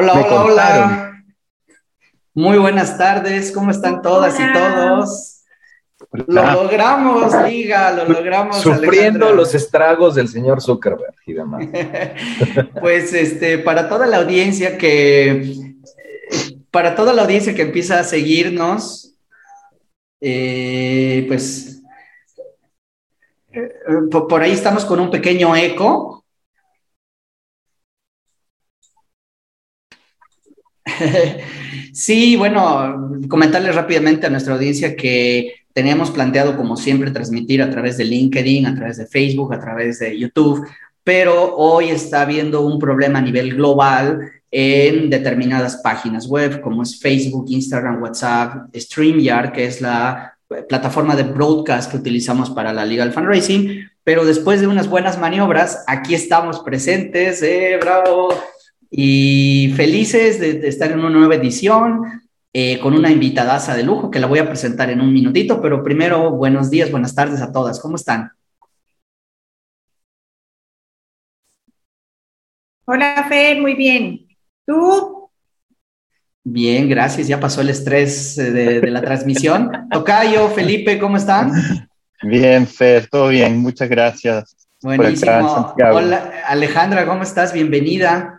Hola, hola, hola. Muy buenas tardes, ¿cómo están todas y todos? Lo logramos, Liga, lo logramos. Sufriendo los estragos del señor Zuckerberg y demás. pues este, para toda la audiencia que, para toda la audiencia que empieza a seguirnos, eh, pues eh, por ahí estamos con un pequeño eco. Sí, bueno, comentarles rápidamente a nuestra audiencia que teníamos planteado, como siempre, transmitir a través de LinkedIn, a través de Facebook, a través de YouTube, pero hoy está habiendo un problema a nivel global en determinadas páginas web, como es Facebook, Instagram, WhatsApp, StreamYard, que es la plataforma de broadcast que utilizamos para la Legal Fundraising, pero después de unas buenas maniobras, aquí estamos presentes, eh, bravo, y felices de, estar en una nueva edición eh, con una invitadaza de lujo que la voy a presentar en un minutito, pero primero, buenos días, buenas tardes a todas, ¿cómo están? Hola, Fer, muy bien. ¿Tú? Bien, gracias. Ya pasó el estrés eh, de, la transmisión. Tocayo, Felipe, ¿cómo están? Bien, Fer, todo bien. Muchas gracias. Buenísimo. Hola, Alejandra, ¿cómo estás? Bienvenida.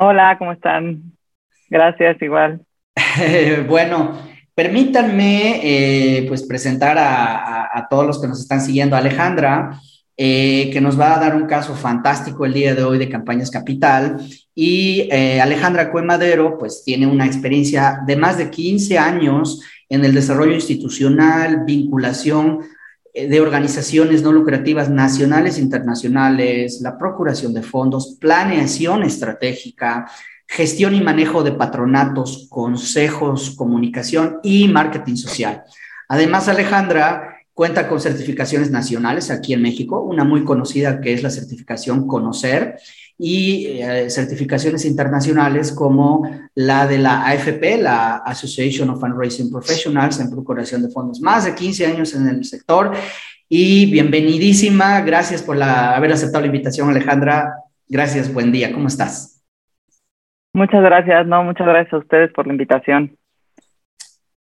Hola, ¿cómo están? Gracias, igual. bueno, permítanme eh, pues presentar a, todos los que nos están siguiendo. Alejandra, eh, que nos va a dar un caso fantástico el día de hoy de Campañas Capital. Y eh, Alejandra Cuemadero, pues tiene una experiencia de más de 15 años en el desarrollo institucional, vinculación de organizaciones no lucrativas nacionales e internacionales, la procuración de fondos, planeación estratégica, gestión y manejo de patronatos, consejos, comunicación y marketing social. Además, Alejandra cuenta con certificaciones nacionales aquí en México, una muy conocida que es la certificación Conocer y eh, certificaciones internacionales como la de la AFP, la Association of Fundraising Professionals en procuración de fondos, más de 15 años en el sector y bienvenidísima, gracias por haber aceptado la invitación Alejandra, gracias, buen día, ¿cómo estás? Muchas gracias, no, muchas gracias a ustedes por la invitación.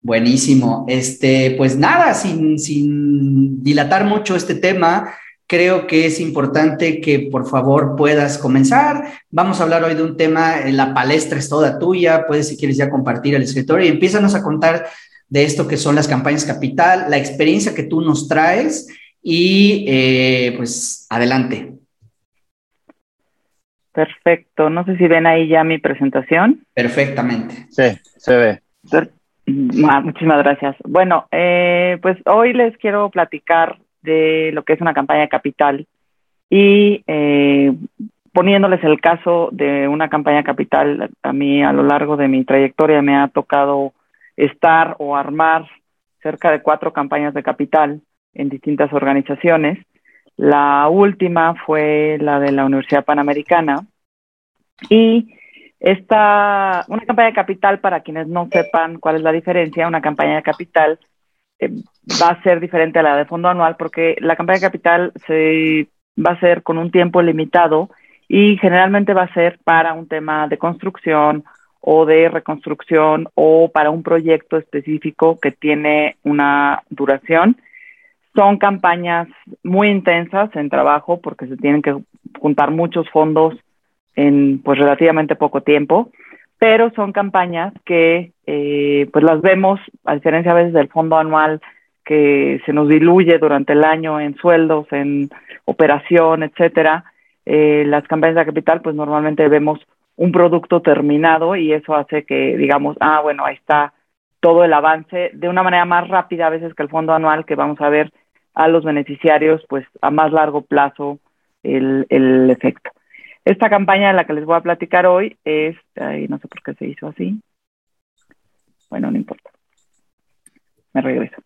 Buenísimo. Este, pues nada, sin, sin dilatar mucho este tema, creo que es importante que por favor puedas comenzar. Vamos a hablar hoy de un tema, eh, la palestra es toda tuya, puedes si quieres ya compartir el escritorio y empiézanos a contar de esto que son las campañas capital, la experiencia que tú nos traes y eh, pues adelante. Perfecto. No sé si ven ahí ya mi presentación. Perfectamente. Sí, se ve. Muchísimas gracias. Bueno, eh, pues hoy les quiero platicar de lo que es una campaña capital y eh, poniéndoles el caso de una campaña capital, a mí a lo largo de mi trayectoria me ha tocado estar o armar cerca de cuatro campañas de capital en distintas organizaciones la última fue la de la Universidad Panamericana. Y esta, una campaña de capital, para quienes no sepan cuál es la diferencia, una campaña de capital eh, va a ser diferente a la de fondo anual porque la campaña de capital se va a ser con un tiempo limitado y generalmente va a ser para un tema de construcción o de reconstrucción o para un proyecto específico que tiene una duración. Son campañas muy intensas en trabajo porque se tienen que juntar muchos fondos en pues relativamente poco tiempo, pero son campañas que eh, pues las vemos a diferencia a veces del fondo anual que se nos diluye durante el año en sueldos, en operación, etcétera. Eh, las campañas de capital pues normalmente vemos un producto terminado y eso hace que digamos, ah, bueno, ahí está todo el avance de una manera más rápida a veces que el fondo anual que vamos a ver a los beneficiarios pues a más largo plazo el, el efecto. Esta campaña de la que les voy a platicar hoy es, no sé por qué se hizo así, bueno, no importa, me regreso.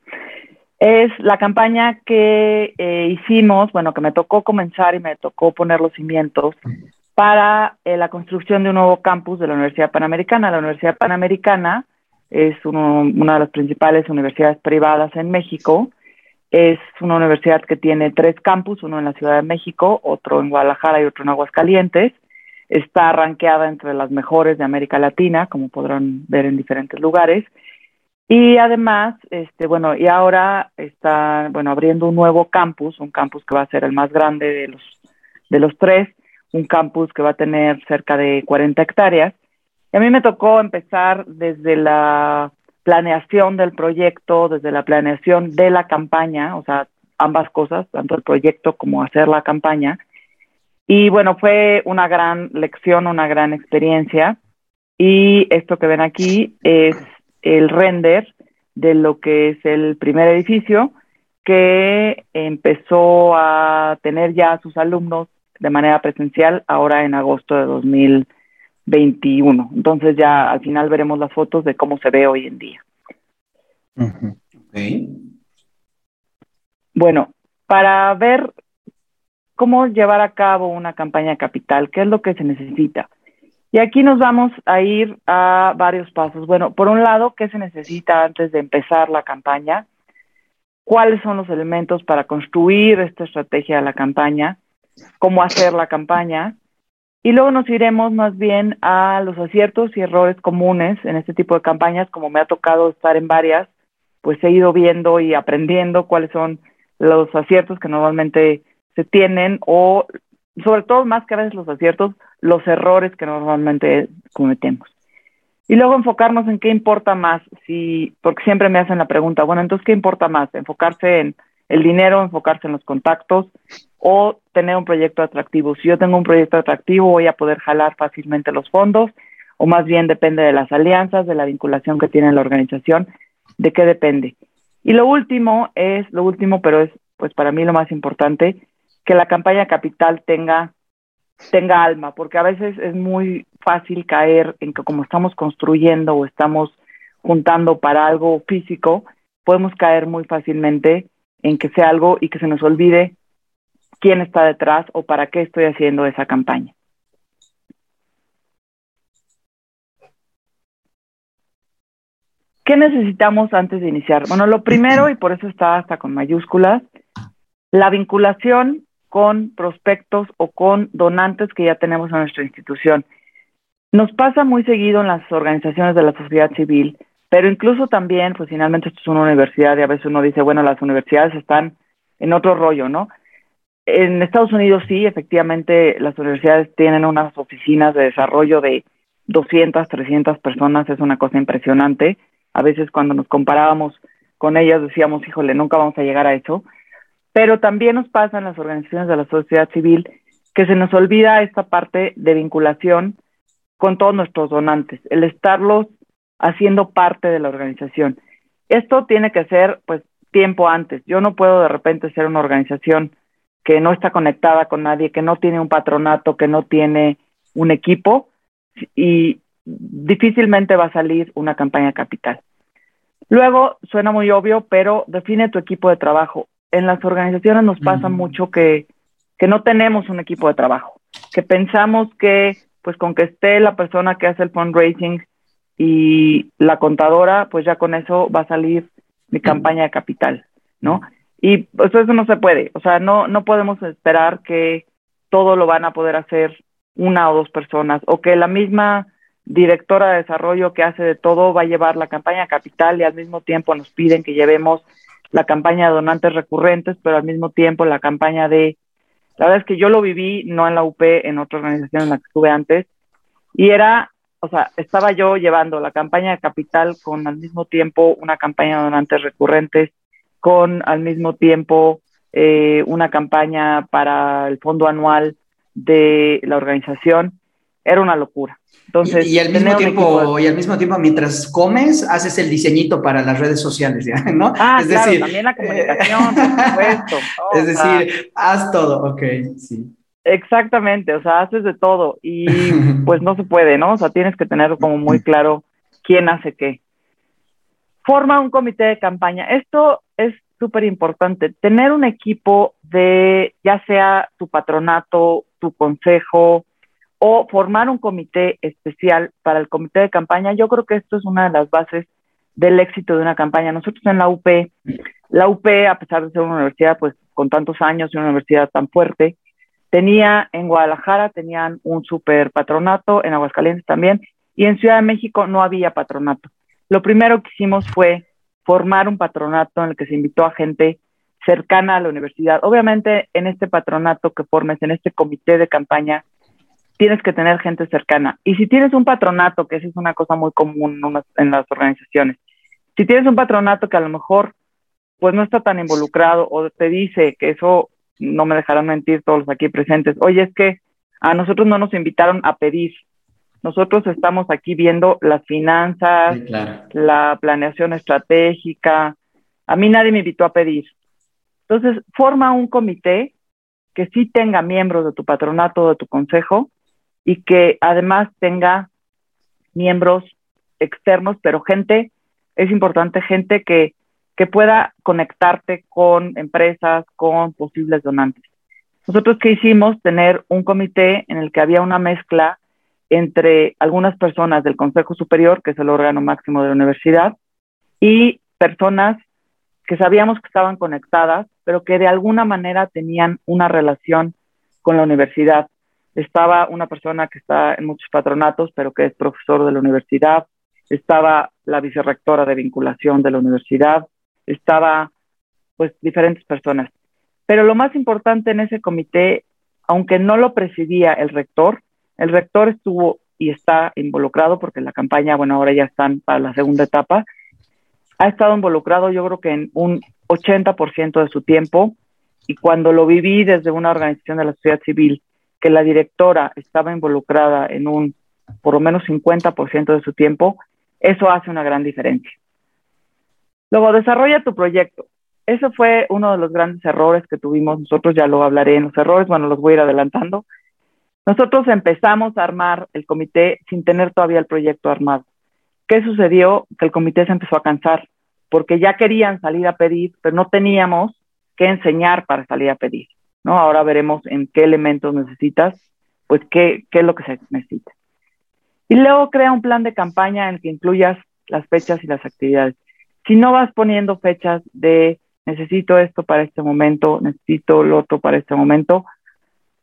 Es la campaña que eh, hicimos, bueno, que me tocó comenzar y me tocó poner los cimientos para eh, la construcción de un nuevo campus de la Universidad Panamericana. La Universidad Panamericana es una de las principales universidades privadas en México es una universidad que tiene tres campus, uno en la Ciudad de México, otro en Guadalajara y otro en Aguascalientes. está rankeada entre las mejores de América Latina, como podrán ver en diferentes lugares. Y además, este, bueno, y ahora está, bueno, abriendo un nuevo campus, un campus que va a ser el más grande de los, de los tres, un campus que va a tener cerca de 40 hectáreas. Y a mí me tocó empezar desde la planeación del proyecto, desde la planeación de la campaña, o sea, ambas cosas, tanto el proyecto como hacer la campaña. Y bueno, fue una gran lección, una gran experiencia. Y esto que ven aquí es el render de lo que es el primer edificio que empezó a tener ya sus alumnos de manera presencial ahora en agosto de 2021. Entonces ya al final veremos las fotos de cómo se ve hoy en día. Bueno, para ver cómo llevar a cabo una campaña capital, qué es lo que se necesita. Y aquí nos vamos a ir a varios pasos. Bueno, por un lado, ¿qué se necesita antes de empezar la campaña? ¿Cuáles son los elementos para construir esta estrategia de la campaña? ¿Cómo hacer la campaña? Y luego nos iremos más bien a los aciertos y errores comunes en este tipo de campañas, como me ha tocado estar en varias, pues he ido viendo y aprendiendo cuáles son los aciertos que normalmente se tienen o sobre todo más que a veces los aciertos, los errores que normalmente cometemos. Y luego enfocarnos en qué importa más, si, porque siempre me hacen la pregunta, bueno, entonces, ¿qué importa más? ¿Enfocarse en el dinero, enfocarse en los contactos o tener un proyecto atractivo? Si yo tengo un proyecto atractivo, voy a poder jalar fácilmente los fondos, o más bien depende de las alianzas, de la vinculación que tiene la organización, de qué depende. Y lo último es, lo último, pero es pues para mí lo más importante, que la campaña capital tenga, tenga alma, porque a veces es muy fácil caer en que como estamos construyendo o estamos juntando para algo físico, podemos caer muy fácilmente en que sea algo y que se nos olvide quién está detrás o para qué estoy haciendo esa campaña. ¿Qué necesitamos antes de iniciar? Bueno, lo primero, y por eso está hasta con mayúsculas, la vinculación con prospectos o con donantes que ya tenemos en nuestra institución. Nos pasa muy seguido en las organizaciones de la sociedad civil, pero incluso también, pues finalmente esto es una universidad y a veces uno dice, bueno, las universidades están en otro rollo, ¿no? En Estados Unidos sí, efectivamente, las universidades tienen unas oficinas de desarrollo de 200, 300 personas, es una cosa impresionante. A veces cuando nos comparábamos con ellas decíamos, híjole, nunca vamos a llegar a eso. Pero también nos pasa en las organizaciones de la sociedad civil que se nos olvida esta parte de vinculación con todos nuestros donantes, el estarlos haciendo parte de la organización. Esto tiene que ser pues tiempo antes. Yo no puedo de repente ser una organización que no está conectada con nadie, que no tiene un patronato, que no tiene un equipo y difícilmente va a salir una campaña capital. Luego, suena muy obvio, pero define tu equipo de trabajo en las organizaciones nos pasa mucho que, que no tenemos un equipo de trabajo, que pensamos que pues con que esté la persona que hace el fundraising y la contadora, pues ya con eso va a salir mi campaña de capital, ¿no? Y pues eso no se puede, o sea, no, no podemos esperar que todo lo van a poder hacer una o dos personas o que la misma directora de desarrollo que hace de todo va a llevar la campaña capital y al mismo tiempo nos piden que llevemos la campaña de donantes recurrentes, pero al mismo tiempo la campaña de, la verdad es que yo lo viví, no en la UP, en otra organización en la que estuve antes, y era, o sea, estaba yo llevando la campaña de capital con al mismo tiempo una campaña de donantes recurrentes, con al mismo tiempo eh, una campaña para el fondo anual de la organización, era una locura. Entonces, y, al mismo tiempo, y al mismo tiempo, mientras comes, haces el diseñito para las redes sociales, ¿ya? ¿no? Ah, es claro, decir, también la comunicación, por supuesto. es decir, haz todo, ok, sí. Exactamente, o sea, haces de todo y pues no se puede, ¿no? O sea, tienes que tener como muy claro quién hace qué. Forma un comité de campaña. Esto es súper importante. Tener un equipo de, ya sea tu patronato, tu consejo, o formar un comité especial para el comité de campaña. Yo creo que esto es una de las bases del éxito de una campaña. Nosotros en la UP, la UP, a pesar de ser una universidad pues con tantos años y una universidad tan fuerte, tenía en Guadalajara, tenían un super patronato, en Aguascalientes también, y en Ciudad de México no había patronato. Lo primero que hicimos fue formar un patronato en el que se invitó a gente cercana a la universidad. Obviamente, en este patronato que formes, en este comité de campaña, tienes que tener gente cercana. Y si tienes un patronato, que esa es una cosa muy común en las organizaciones, si tienes un patronato que a lo mejor pues no está tan involucrado o te dice que eso no me dejarán mentir todos los aquí presentes, oye, es que a nosotros no nos invitaron a pedir. Nosotros estamos aquí viendo las finanzas, la planeación estratégica. A mí nadie me invitó a pedir. Entonces, forma un comité que sí tenga miembros de tu patronato de tu consejo y que además tenga miembros externos, pero gente, es importante, gente que que pueda conectarte con empresas, con posibles donantes. Nosotros qué hicimos, tener un comité en el que había una mezcla entre algunas personas del Consejo Superior, que es el órgano máximo de la universidad, y personas que sabíamos que estaban conectadas, pero que de alguna manera tenían una relación con la universidad. Estaba una persona que está en muchos patronatos, pero que es profesor de la universidad. Estaba la vicerrectora de vinculación de la universidad estaba pues diferentes personas. Pero lo más importante en ese comité, aunque no lo presidía el rector, el rector estuvo y está involucrado porque la campaña, bueno, ahora ya están para la segunda etapa, ha estado involucrado yo creo que en un 80% de su tiempo y cuando lo viví desde una organización de la sociedad civil, que la directora estaba involucrada en un por lo menos 50% de su tiempo, eso hace una gran diferencia. Luego, desarrolla tu proyecto. Ese fue uno de los grandes errores que tuvimos. Nosotros ya lo hablaré en los errores, bueno, los voy a ir adelantando. Nosotros empezamos a armar el comité sin tener todavía el proyecto armado. ¿Qué sucedió? Que el comité se empezó a cansar porque ya querían salir a pedir, pero no teníamos que enseñar para salir a pedir. ¿no? Ahora veremos en qué elementos necesitas, pues qué, qué es lo que se necesita. Y luego crea un plan de campaña en el que incluyas las fechas y las actividades si no vas poniendo fechas de necesito esto para este momento, necesito lo otro para este momento,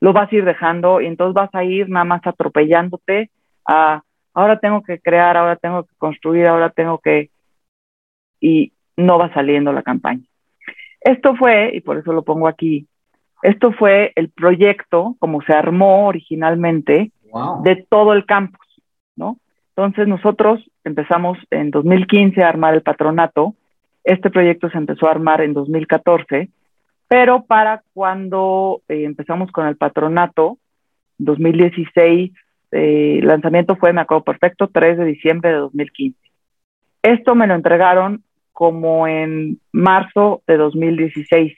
lo vas a ir dejando y entonces vas a ir nada más atropellándote a ahora tengo que crear, ahora tengo que construir, ahora tengo que y no va saliendo la campaña. Esto fue, y por eso lo pongo aquí, esto fue el proyecto como se armó originalmente de todo el campus, ¿no? Entonces nosotros empezamos en 2015 a armar el patronato. Este proyecto se empezó a armar en 2014, pero para cuando eh, empezamos con el patronato, 2016, eh, lanzamiento fue, me acuerdo perfecto, 3 de diciembre de 2015. Esto me lo entregaron como en marzo de 2016,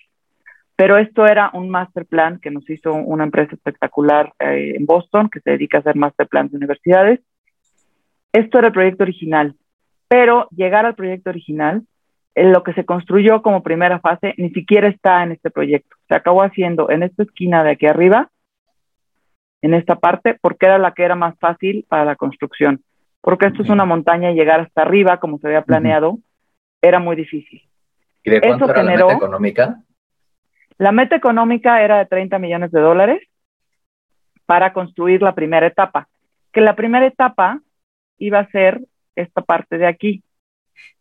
pero esto era un master plan que nos hizo una empresa espectacular eh, en Boston que se dedica a hacer master plans de universidades esto era el proyecto original, pero llegar al proyecto original, lo que se construyó como primera fase, ni siquiera está en este proyecto. Se acabó haciendo en esta esquina de aquí arriba, en esta parte, porque era la que era más fácil para la construcción. Porque esto es una montaña y llegar hasta arriba, como se había planeado, era muy difícil. ¿Y de cuánto era la meta económica? La meta económica era de 30 millones de dólares para construir la primera etapa. Que la primera etapa iba a ser esta parte de aquí.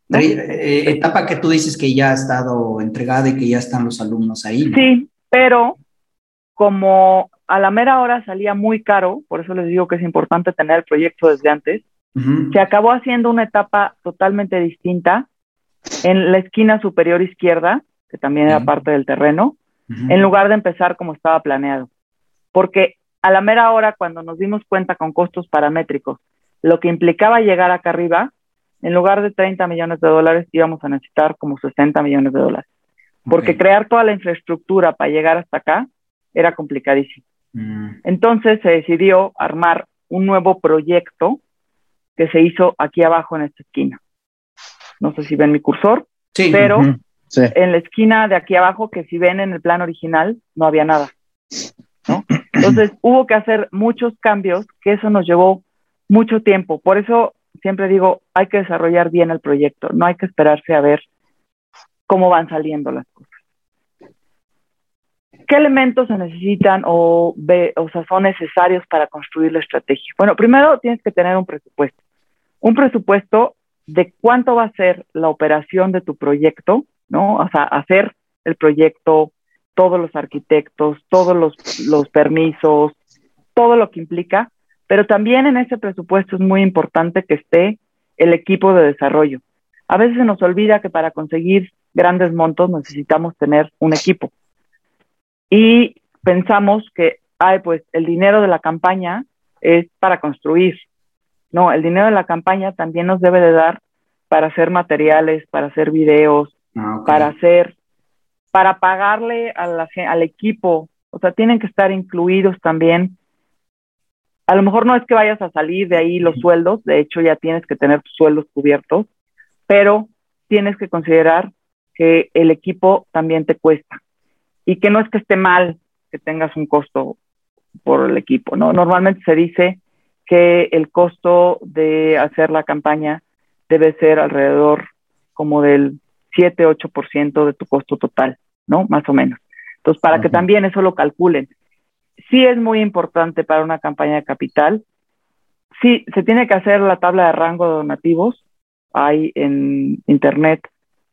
Eh, etapa que tú dices que ya ha estado entregada y que ya están los alumnos ahí. Sí, pero como a la mera hora salía muy caro, por eso les digo que es importante tener el proyecto desde antes, se acabó haciendo una etapa totalmente distinta en la esquina superior izquierda, que también era parte del terreno, en lugar de empezar como estaba planeado. Porque a la mera hora, cuando nos dimos cuenta con costos paramétricos lo que implicaba llegar acá arriba, en lugar de 30 millones de dólares, íbamos a necesitar como 60 millones de dólares. Porque crear toda la infraestructura para llegar hasta acá era complicadísimo. Mm. Entonces se decidió armar un nuevo proyecto que se hizo aquí abajo en esta esquina. No sé si ven mi cursor, pero en la esquina de aquí abajo, que si ven en el plan original, no había nada. Entonces hubo que hacer muchos cambios, que eso nos llevó mucho tiempo. Por eso siempre digo, hay que desarrollar bien el proyecto, no hay que esperarse a ver cómo van saliendo las cosas. ¿Qué elementos se necesitan o, o sea, son necesarios para construir la estrategia? Bueno, primero tienes que tener un presupuesto. Un presupuesto de cuánto va a ser la operación de tu proyecto, ¿no? O sea, hacer el proyecto, todos los arquitectos, todos los, los permisos, todo lo que implica, pero también en ese presupuesto es muy importante que esté el equipo de desarrollo. A veces se nos olvida que para conseguir grandes montos necesitamos tener un equipo. Y pensamos que, ay, pues el dinero de la campaña es para construir. No, el dinero de la campaña también nos debe de dar para hacer materiales, para hacer videos, ah, para hacer, para pagarle al equipo. O sea, tienen que estar incluidos también. A lo mejor no es que vayas a salir de ahí los sueldos, de hecho ya tienes que tener tus sueldos cubiertos, pero tienes que considerar que el equipo también te cuesta y que no es que esté mal que tengas un costo por el equipo, ¿no? Normalmente se dice que el costo de hacer la campaña debe ser alrededor como del 7-8% de tu costo total, ¿no? Más o menos. Entonces, para que también eso lo calculen. Sí es muy importante para una campaña de capital. Sí, se tiene que hacer la tabla de rango de donativos. Hay en internet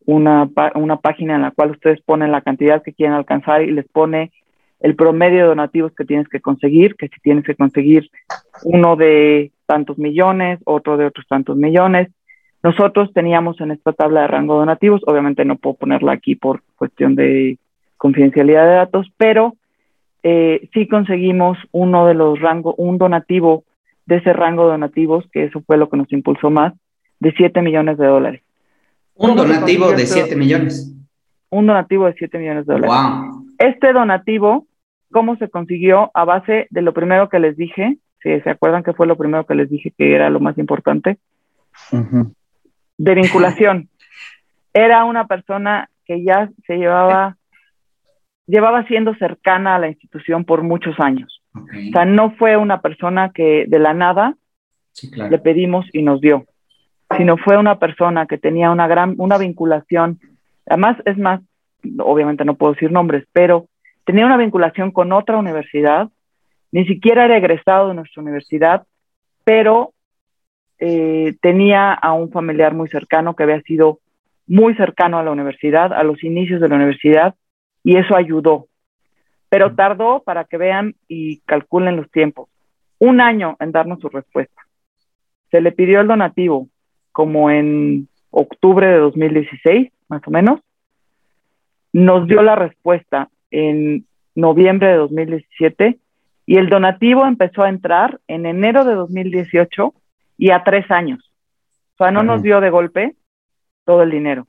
una, una página en la cual ustedes ponen la cantidad que quieren alcanzar y les pone el promedio de donativos que tienes que conseguir, que si tienes que conseguir uno de tantos millones, otro de otros tantos millones. Nosotros teníamos en esta tabla de rango de donativos, obviamente no puedo ponerla aquí por cuestión de confidencialidad de datos, pero eh, sí conseguimos uno de los rangos, un donativo de ese rango de donativos, que eso fue lo que nos impulsó más, de 7 millones de dólares. Un donativo de 7 millones. Un donativo de 7 millones de dólares. Wow. Este donativo, ¿cómo se consiguió? A base de lo primero que les dije, si se acuerdan que fue lo primero que les dije que era lo más importante, de vinculación. Era una persona que ya se llevaba, llevaba siendo cercana a la institución por muchos años. O sea, no fue una persona que de la nada le pedimos y nos dio sino fue una persona que tenía una gran, una vinculación, además es más, obviamente no puedo decir nombres, pero tenía una vinculación con otra universidad, ni siquiera era egresado de nuestra universidad, pero eh, tenía a un familiar muy cercano que había sido muy cercano a la universidad, a los inicios de la universidad, y eso ayudó. Pero tardó, para que vean y calculen los tiempos, un año en darnos su respuesta. Se le pidió el donativo, como en octubre de 2016, más o menos. Nos dio la respuesta en noviembre de 2017 y el donativo empezó a entrar en enero de 2018 y a tres años. O sea, no nos dio de golpe todo el dinero,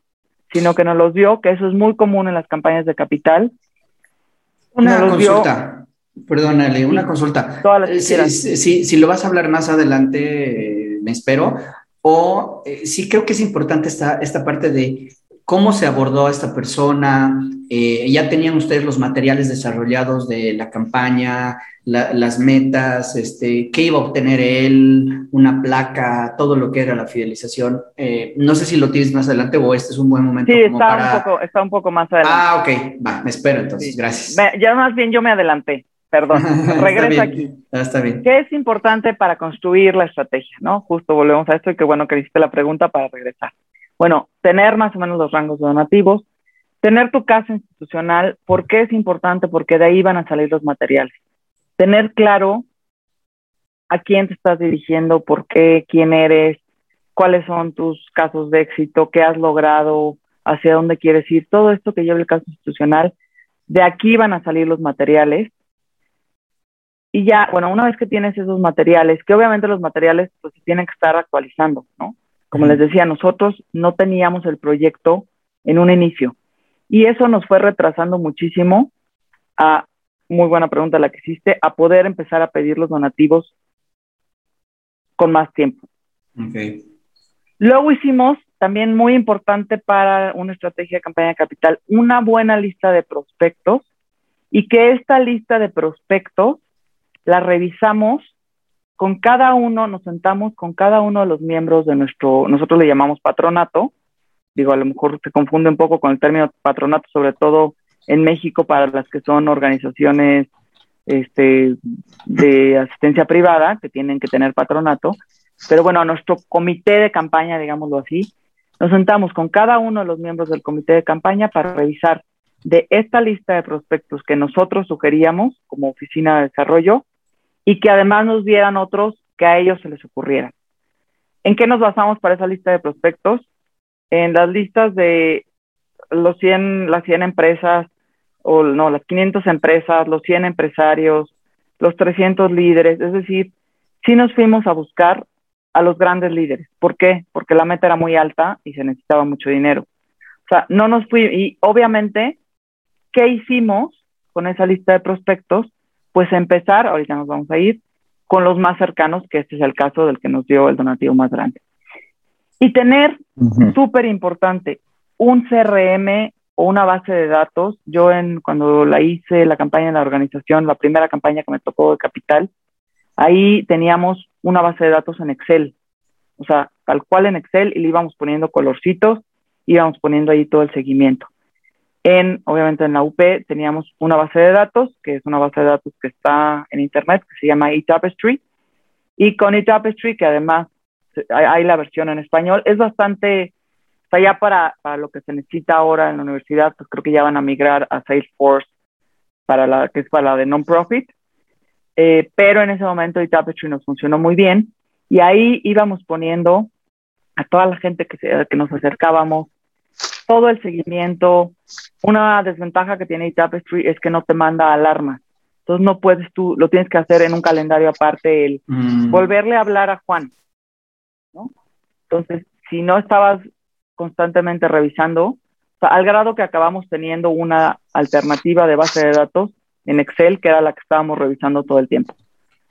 sino que nos los dio, que eso es muy común en las campañas de capital. Una consulta, perdónale, una consulta. Eh, si, si, lo vas a hablar más adelante, me espero, o eh, sí creo que es importante esta, esta parte de cómo se abordó a esta persona, eh, ya tenían ustedes los materiales desarrollados de la campaña, las metas, este, qué iba a obtener él, una placa, todo lo que era la fidelización. Eh, no sé si lo tienes más adelante o este es un buen momento. Sí, está, un poco, está un poco más adelante. Ah, ok, va, me espero entonces, gracias. ya más bien yo me adelanté perdón, regresa aquí. Ah, está bien. ¿Qué es importante para construir la estrategia? ¿no? Justo volvemos a esto y qué bueno que hiciste la pregunta para regresar. Bueno, tener más o menos los rangos donativos, tener tu casa institucional, ¿por qué es importante? Porque de ahí van a salir los materiales. Tener claro a quién te estás dirigiendo, por qué, quién eres, cuáles son tus casos de éxito, qué has logrado, hacia dónde quieres ir, todo esto que lleva el caso institucional, de aquí van a salir los materiales y ya, bueno, una vez que tienes esos materiales, que obviamente los materiales pues tienen que estar actualizando, ¿no? Como les decía, nosotros no teníamos el proyecto en un inicio y eso nos fue retrasando muchísimo a, muy buena pregunta la que hiciste, a poder empezar a pedir los donativos con más tiempo. Okay. Luego hicimos, también muy importante para una estrategia de campaña de capital, una buena lista de prospectos y que esta lista de prospectos la revisamos con cada uno, nos sentamos con cada uno de los miembros de nuestro, nosotros le llamamos patronato, digo, a lo mejor se confunde un poco con el término patronato, sobre todo en México para las que son organizaciones este, de asistencia privada, que tienen que tener patronato. Pero bueno, a nuestro comité de campaña, digámoslo así, nos sentamos con cada uno de los miembros del comité de campaña para revisar de esta lista de prospectos que nosotros sugeríamos como oficina de desarrollo y que además nos dieran otros que a ellos se les ocurrieran. ¿En qué nos basamos para esa lista de prospectos? En las listas de los 100, las 100 empresas, o no, las 500 empresas, los 100 empresarios, los 300 líderes, es decir, sí nos fuimos a buscar a los grandes líderes. ¿Por qué? Porque la meta era muy alta y se necesitaba mucho dinero. O sea, no nos fui, y obviamente, ¿qué hicimos con esa lista de prospectos? Pues empezar, ahorita nos vamos a ir, con los más cercanos, que este es el caso del que nos dio el donativo más grande. Y tener, súper importante, un CRM o una base de datos. Yo en cuando la hice la campaña en la organización, la primera campaña que me tocó de capital, ahí teníamos una base de datos en Excel. O sea, tal cual en Excel y le íbamos poniendo colorcitos, íbamos poniendo ahí todo el seguimiento. En, obviamente en la UP teníamos una base de datos, que es una base de datos que está en internet, que se llama eTapestry. Y con eTapestry, que además hay la versión en español, es bastante sea, ya para, para lo que se necesita ahora en la universidad, pues creo que ya van a migrar a Salesforce, para la, que es para la de non-profit. Eh, pero en ese momento el Tapestry nos funcionó muy bien y ahí íbamos poniendo a toda la gente que, se, que nos acercábamos, todo el seguimiento. Una desventaja que tiene Tapestry es que no te manda alarmas. Entonces no puedes tú, lo tienes que hacer en un calendario aparte, el mm. volverle a hablar a Juan. ¿no? Entonces, si no estabas constantemente revisando, al grado que acabamos teniendo una alternativa de base de datos en Excel, que era la que estábamos revisando todo el tiempo,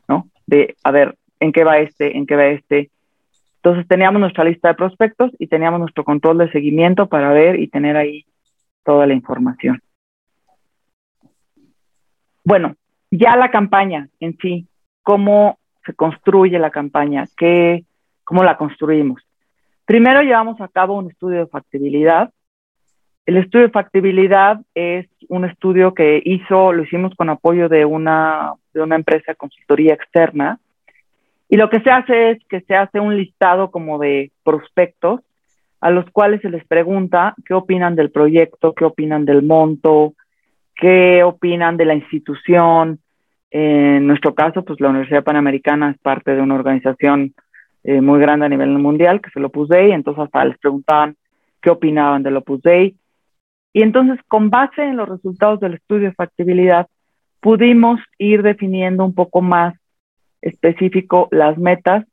¿no? De, a ver, ¿en qué va este? ¿En qué va este? Entonces teníamos nuestra lista de prospectos y teníamos nuestro control de seguimiento para ver y tener ahí toda la información. Bueno, ya la campaña en sí, cómo se construye la campaña, ¿Qué, cómo la construimos. Primero llevamos a cabo un estudio de factibilidad. El estudio de factibilidad es un estudio que hizo, lo hicimos con apoyo de una, de una empresa de consultoría externa. Y lo que se hace es que se hace un listado como de prospectos a los cuales se les pregunta qué opinan del proyecto, qué opinan del monto, qué opinan de la institución. En nuestro caso, pues la Universidad Panamericana es parte de una organización eh, muy grande a nivel mundial, que es el Opus Dei, entonces hasta les preguntaban qué opinaban del Opus Dei. Y entonces, con base en los resultados del estudio de factibilidad, pudimos ir definiendo un poco más específico las metas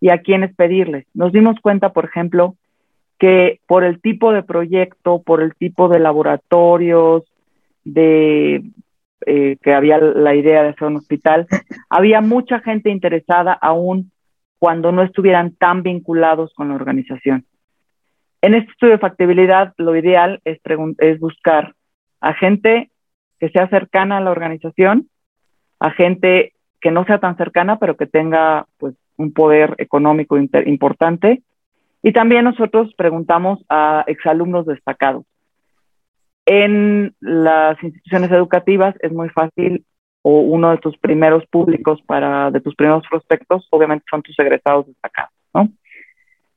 y a quiénes pedirles. Nos dimos cuenta, por ejemplo, que por el tipo de proyecto, por el tipo de laboratorios, de eh, que había la idea de hacer un hospital, había mucha gente interesada aún cuando no estuvieran tan vinculados con la organización. En este estudio de factibilidad, lo ideal es, es buscar a gente que sea cercana a la organización, a gente que no sea tan cercana, pero que tenga pues, un poder económico importante. Y también nosotros preguntamos a exalumnos destacados. En las instituciones educativas es muy fácil o uno de tus primeros públicos para, de tus primeros prospectos, obviamente son tus egresados destacados, ¿no?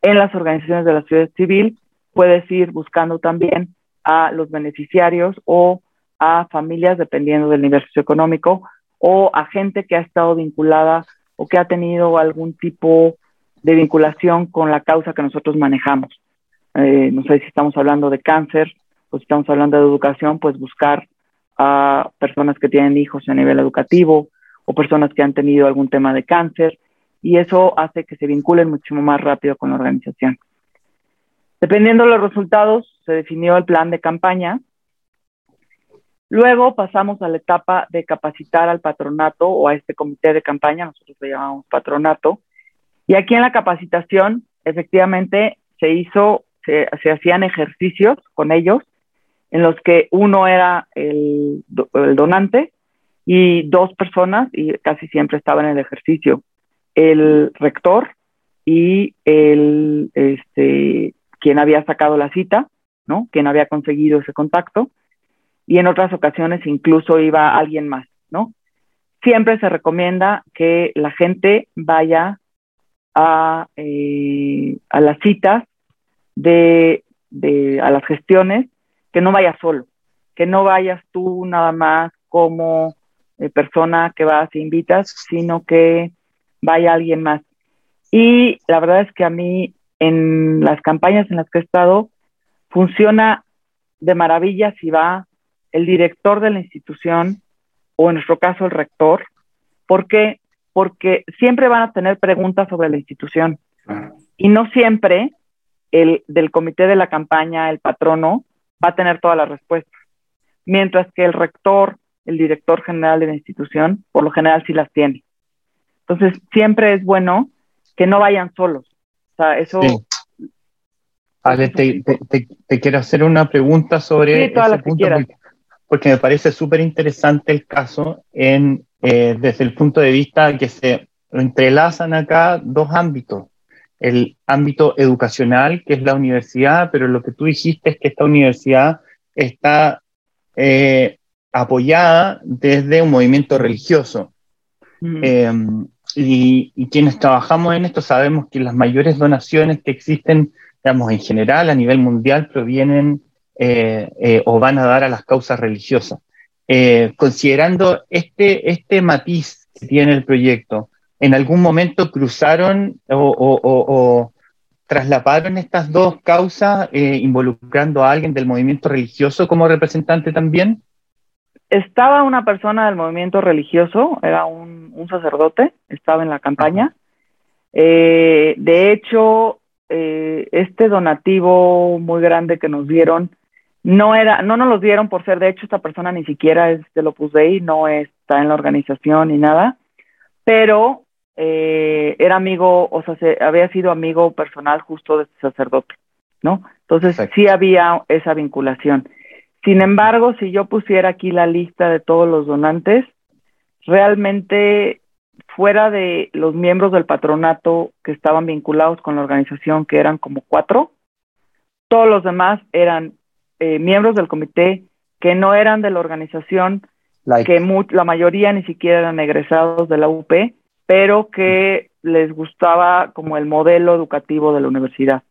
En las organizaciones de la ciudad civil puedes ir buscando también a los beneficiarios o a familias, dependiendo del nivel socioeconómico, o a gente que ha estado vinculada o que ha tenido algún tipo de vinculación con la causa que nosotros manejamos. Eh, no sé si estamos hablando de cáncer o si estamos hablando de educación, pues buscar a personas que tienen hijos a nivel educativo o personas que han tenido algún tema de cáncer y eso hace que se vinculen mucho más rápido con la organización. Dependiendo de los resultados, se definió el plan de campaña. Luego pasamos a la etapa de capacitar al patronato o a este comité de campaña, nosotros lo llamamos patronato. Y aquí en la capacitación, efectivamente, se hizo, se, hacían ejercicios con ellos en los que uno era el, donante y dos personas, y casi siempre estaba en el ejercicio, el rector y el, este, quien había sacado la cita, ¿no? Quien había conseguido ese contacto. Y en otras ocasiones incluso iba alguien más, ¿no? Siempre se recomienda que la gente vaya a, eh, a las citas de, de, a las gestiones, que no vayas solo, que no vayas tú nada más como eh, persona que vas e invitas, sino que vaya alguien más. Y la verdad es que a mí en las campañas en las que he estado funciona de maravilla si va el director de la institución o en nuestro caso el rector. ¿Por qué? Porque siempre van a tener preguntas sobre la institución y no siempre el del comité de la campaña, el patrono, va a tener todas las respuestas. Mientras que el rector, el director general de la institución, por lo general sí las tiene. Entonces, siempre es bueno que no vayan solos. O sea, eso... Sí. Ale, te, te, te, quiero hacer una pregunta sobre sí, ese punto porque, porque, me parece súper interesante el caso en, eh, desde el punto de vista que se entrelazan acá dos ámbitos. El ámbito educacional, que es la universidad, pero lo que tú dijiste es que esta universidad está eh, apoyada desde un movimiento religioso. Mm. Eh, y, y, quienes trabajamos en esto sabemos que las mayores donaciones que existen, digamos, en general a nivel mundial provienen o van a dar a las causas religiosas. Eh, considerando este, este matiz que tiene el proyecto, ¿en algún momento cruzaron o, o, o traslaparon estas dos causas involucrando a alguien del movimiento religioso como representante también? estaba una persona del movimiento religioso, era un, un sacerdote, estaba en la campaña. Eh, de hecho, eh, este donativo muy grande que nos dieron, no era, no nos los dieron por ser, de hecho, esta persona ni siquiera es del Opus Dei, no está en la organización ni nada, pero eh, era amigo, o sea, se, había sido amigo personal justo de este sacerdote, ¿no? Entonces sí había esa vinculación. Sin embargo, si yo pusiera aquí la lista de todos los donantes, realmente fuera de los miembros del patronato que estaban vinculados con la organización, que eran como cuatro, todos los demás eran eh, miembros del comité que no eran de la organización, like. que la mayoría ni siquiera eran egresados de la UP, pero que les gustaba como el modelo educativo de la universidad,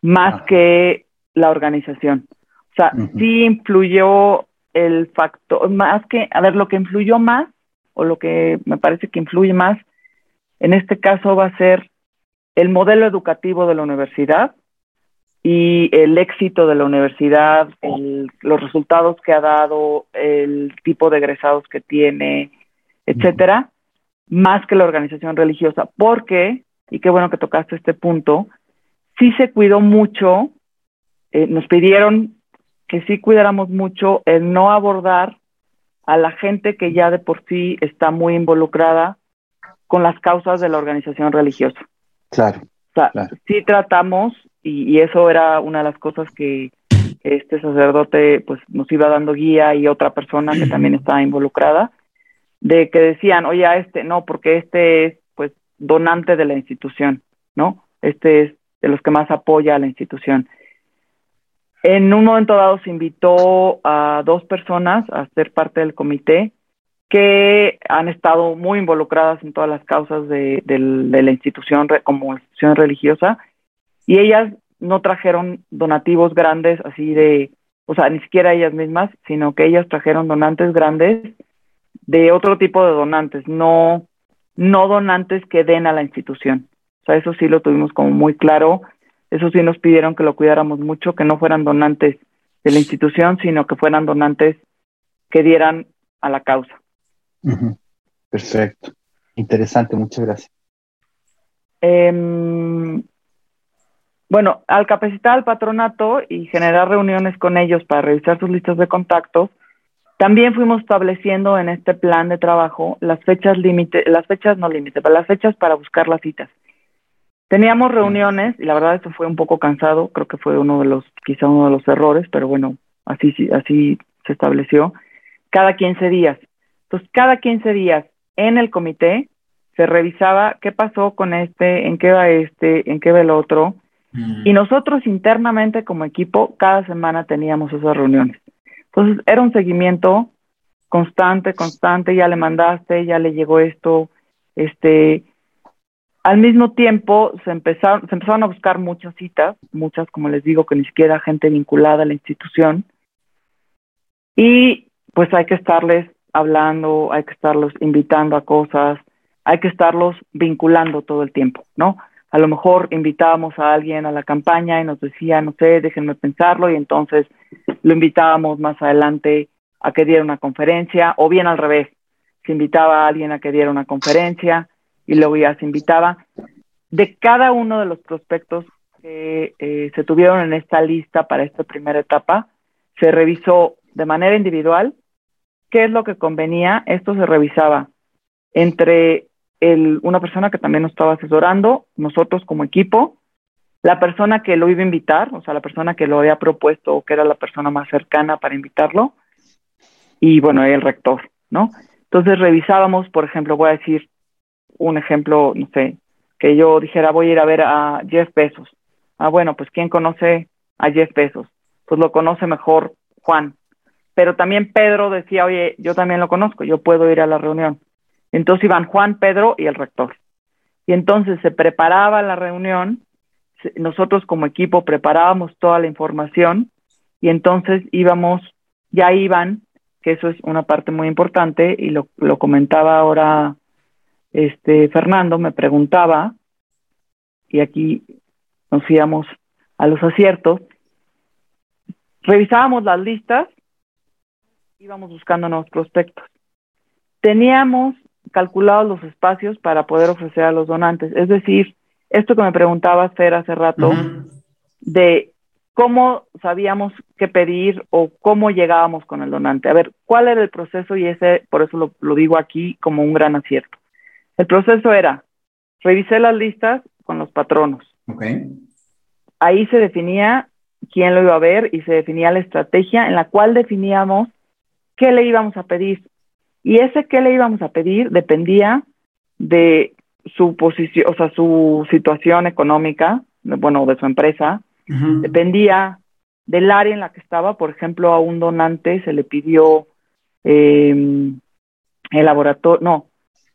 más ah. que la organización. O sea, uh -huh. sí influyó el factor, más que, a ver, lo que influyó más, o lo que me parece que influye más, en este caso va a ser el modelo educativo de la universidad y el éxito de la universidad, el, los resultados que ha dado, el tipo de egresados que tiene, etcétera, más que la organización religiosa. Porque, y qué bueno que tocaste este punto, sí se cuidó mucho, eh, nos pidieron que sí cuidáramos mucho el no abordar a la gente que ya de por sí está muy involucrada con las causas de la organización religiosa. Claro. O sea, claro. sí tratamos, y, y, eso era una de las cosas que este sacerdote pues nos iba dando guía y otra persona que también estaba involucrada, de que decían, oye, a este no, porque este es pues donante de la institución, ¿no? Este es de los que más apoya a la institución. En un momento dado se invitó a dos personas a ser parte del comité que han estado muy involucradas en todas las causas de, de, de la institución como institución religiosa y ellas no trajeron donativos grandes así de, o sea, ni siquiera ellas mismas, sino que ellas trajeron donantes grandes de otro tipo de donantes, no, no donantes que den a la institución. O sea, eso sí lo tuvimos como muy claro eso sí nos pidieron que lo cuidáramos mucho, que no fueran donantes de la institución, sino que fueran donantes que dieran a la causa. Uh -huh. Perfecto. Interesante, muchas gracias. Eh, bueno, al capacitar al patronato y generar reuniones con ellos para revisar sus listas de contactos, también fuimos estableciendo en este plan de trabajo las fechas límite, las fechas no límite, pero las fechas para buscar las citas. Teníamos reuniones y la verdad eso fue un poco cansado, creo que fue uno de los, quizá uno de los errores, pero bueno, así, así se estableció, cada 15 días. Entonces, cada 15 días en el comité se revisaba qué pasó con este, en qué va este, en qué va el otro, y nosotros internamente como equipo cada semana teníamos esas reuniones. Entonces era un seguimiento constante, constante, ya le mandaste, ya le llegó esto, este, al mismo tiempo se empezaron, se empezaron a buscar muchas citas, muchas, como les digo, que ni siquiera gente vinculada a la institución, y pues hay que estarles hablando, hay que estarlos invitando a cosas, hay que estarlos vinculando todo el tiempo, ¿no? A lo mejor invitábamos a alguien a la campaña y nos decía, no sé, déjenme pensarlo, y entonces lo invitábamos más adelante a que diera una conferencia, o bien al revés, se invitaba a alguien a que diera una conferencia y luego ya se invitaba. De cada uno de los prospectos que eh, se tuvieron en esta lista para esta primera etapa, se revisó de manera individual qué es lo que convenía. Esto se revisaba entre el, una persona que también nos estaba asesorando, nosotros como equipo, la persona que lo iba a invitar, o sea, la persona que lo había propuesto o que era la persona más cercana para invitarlo, y bueno, el rector, ¿no? Entonces revisábamos, por ejemplo, voy a decir un ejemplo, no sé, que yo dijera voy a ir a ver a Jeff Bezos. Ah, bueno, pues ¿quién conoce a Jeff Bezos? Pues lo conoce mejor Juan. Pero también Pedro decía, oye, yo también lo conozco, yo puedo ir a la reunión. Entonces iban Juan, Pedro y el rector. Y entonces se preparaba la reunión, nosotros como equipo preparábamos toda la información y entonces íbamos, ya iban que eso es una parte muy importante y lo, lo comentaba ahora este Fernando, me preguntaba, y aquí nos íbamos a los aciertos, revisábamos las listas, íbamos buscando nuevos prospectos. Teníamos calculados los espacios para poder ofrecer a los donantes. Es decir, esto que me preguntaba Fer hace rato, de cómo sabíamos qué pedir o cómo llegábamos con el donante. A ver, ¿cuál era el proceso? Y ese, por eso lo, digo aquí como un gran acierto. El proceso era, revisé las listas con los patronos. Okay. Ahí se definía quién lo iba a ver y se definía la estrategia en la cual definíamos qué le íbamos a pedir. Y ese qué le íbamos a pedir dependía de su posición, o sea, su situación económica, bueno, de su empresa, Dependía del área en la que estaba. Por ejemplo, a un donante se le pidió em, el laboratorio, no,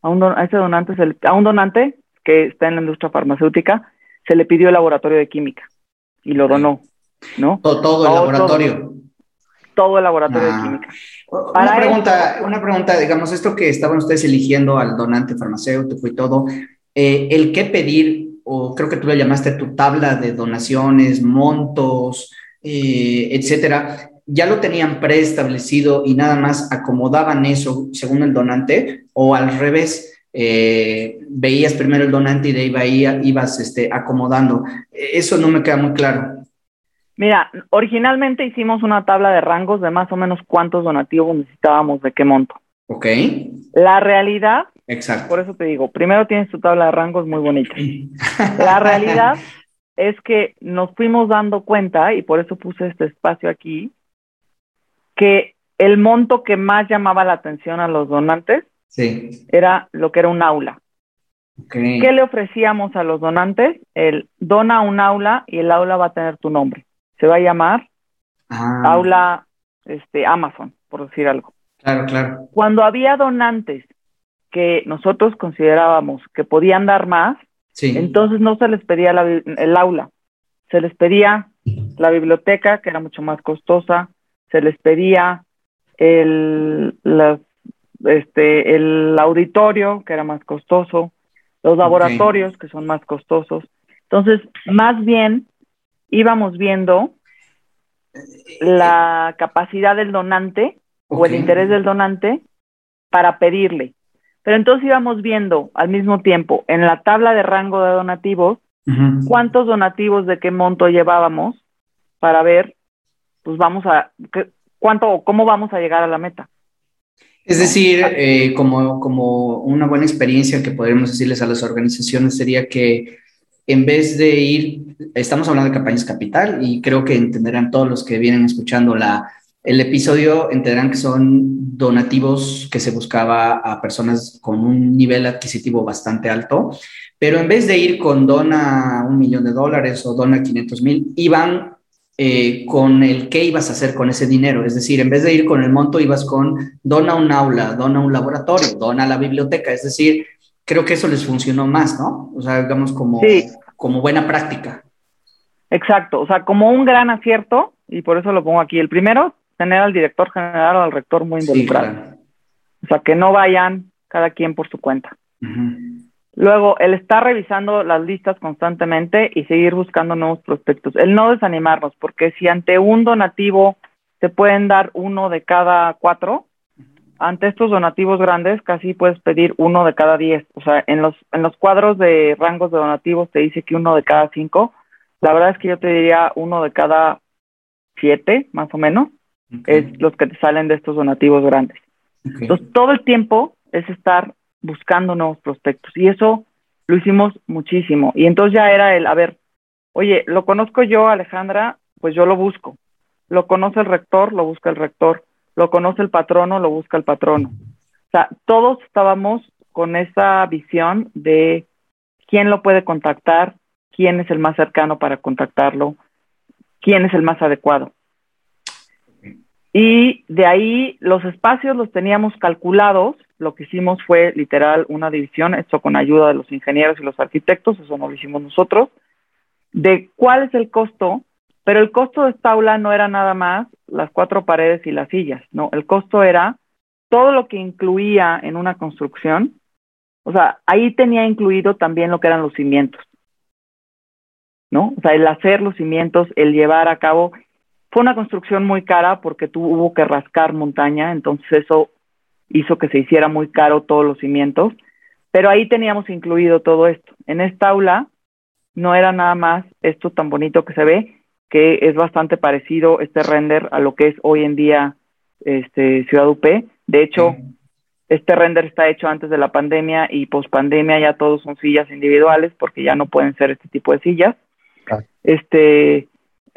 a, un ese donante, a un donante que está en la industria farmacéutica, se le pidió el laboratorio de química y lo donó, ¿no? Todo, el laboratorio. Todo, el laboratorio de ah. química. Una pregunta, una pregunta, digamos, esto que estaban ustedes eligiendo al donante farmacéutico y todo, eh, el qué pedir o creo que tú le llamaste tu tabla de donaciones, montos, eh, etcétera, ya lo tenían preestablecido y nada más acomodaban eso según el donante, o al revés, eh, veías primero el donante y de ahí ibas este, acomodando. Eso no me queda muy claro. Mira, originalmente hicimos una tabla de rangos de más o menos cuántos donativos necesitábamos, de qué monto. Ok. La realidad Exacto. Por eso te digo, primero tienes tu tabla de rangos muy bonita. La realidad es que nos fuimos dando cuenta, y por eso puse este espacio aquí, que el monto que más llamaba la atención a los donantes era lo que era un aula. ¿Qué le ofrecíamos a los donantes? El dona un aula y el aula va a tener tu nombre. Se va a llamar ah. aula este, Amazon, por decir algo. Claro, claro. Cuando había donantes que nosotros considerábamos que podían dar más, entonces no se les pedía el aula, se les pedía la biblioteca, que era mucho más costosa, se les pedía el, este, el auditorio, que era más costoso, los laboratorios, que son más costosos. Entonces, más bien íbamos viendo la capacidad del donante o el interés del donante para pedirle. Pero entonces íbamos viendo al mismo tiempo en la tabla de rango de donativos cuántos donativos de qué monto llevábamos para ver, pues vamos a, cuánto o cómo vamos a llegar a la meta. Es decir, eh, como, como una buena experiencia que podríamos decirles a las organizaciones sería que en vez de ir, estamos hablando de campañas capital y creo que entenderán todos los que vienen escuchando la, el episodio entenderán que son donativos que se buscaba a personas con un nivel adquisitivo bastante alto, pero en vez de ir con dona un millón de dólares o dona 500 mil, iban eh, con el qué ibas a hacer con ese dinero. Es decir, en vez de ir con el monto, ibas con dona un aula, dona un laboratorio, dona la biblioteca. Es decir, creo que eso les funcionó más, ¿no? O sea, digamos como, como buena práctica. Exacto, o sea, como un gran acierto, y por eso lo pongo aquí. El primero, tener al director general o al rector muy involucrado. O sea, que no vayan cada quien por su cuenta. Luego, el estar revisando las listas constantemente y seguir buscando nuevos prospectos. El no desanimarnos, porque si ante un donativo se pueden dar uno de cada cuatro, ante estos donativos grandes casi puedes pedir uno de cada diez. O sea, en los, en los cuadros de rangos de donativos te dice que uno de cada cinco. La verdad es que yo te diría uno de cada siete, más o menos, es los que te salen de estos donativos grandes. Entonces, todo el tiempo es estar buscando nuevos prospectos. Y eso lo hicimos muchísimo. Y entonces ya era el, a ver, oye, lo conozco yo, Alejandra, pues yo lo busco. Lo conoce el rector, lo busca el rector. Lo conoce el patrono, lo busca el patrono. O sea, todos estábamos con esa visión de quién lo puede contactar, quién es el más cercano para contactarlo, quién es el más adecuado. Y de ahí los espacios los teníamos calculados lo que hicimos fue literal una división, esto con ayuda de los ingenieros y los arquitectos, eso no lo hicimos nosotros, de cuál es el costo, pero el costo de esta aula no era nada más las cuatro paredes y las sillas, no, el costo era todo lo que incluía en una construcción, o sea, ahí tenía incluido también lo que eran los cimientos, ¿no? O sea, el hacer los cimientos, el llevar a cabo, fue una construcción muy cara porque tuvo que rascar montaña, entonces eso hizo que se hiciera muy caro todos los cimientos, pero ahí teníamos incluido todo esto. En esta aula no era nada más esto tan bonito que se ve, que es bastante parecido este render a lo que es hoy en día este, Ciudad UP. De hecho, este render está hecho antes de la pandemia y post pandemia ya todos son sillas individuales porque ya no pueden ser este tipo de sillas. Este,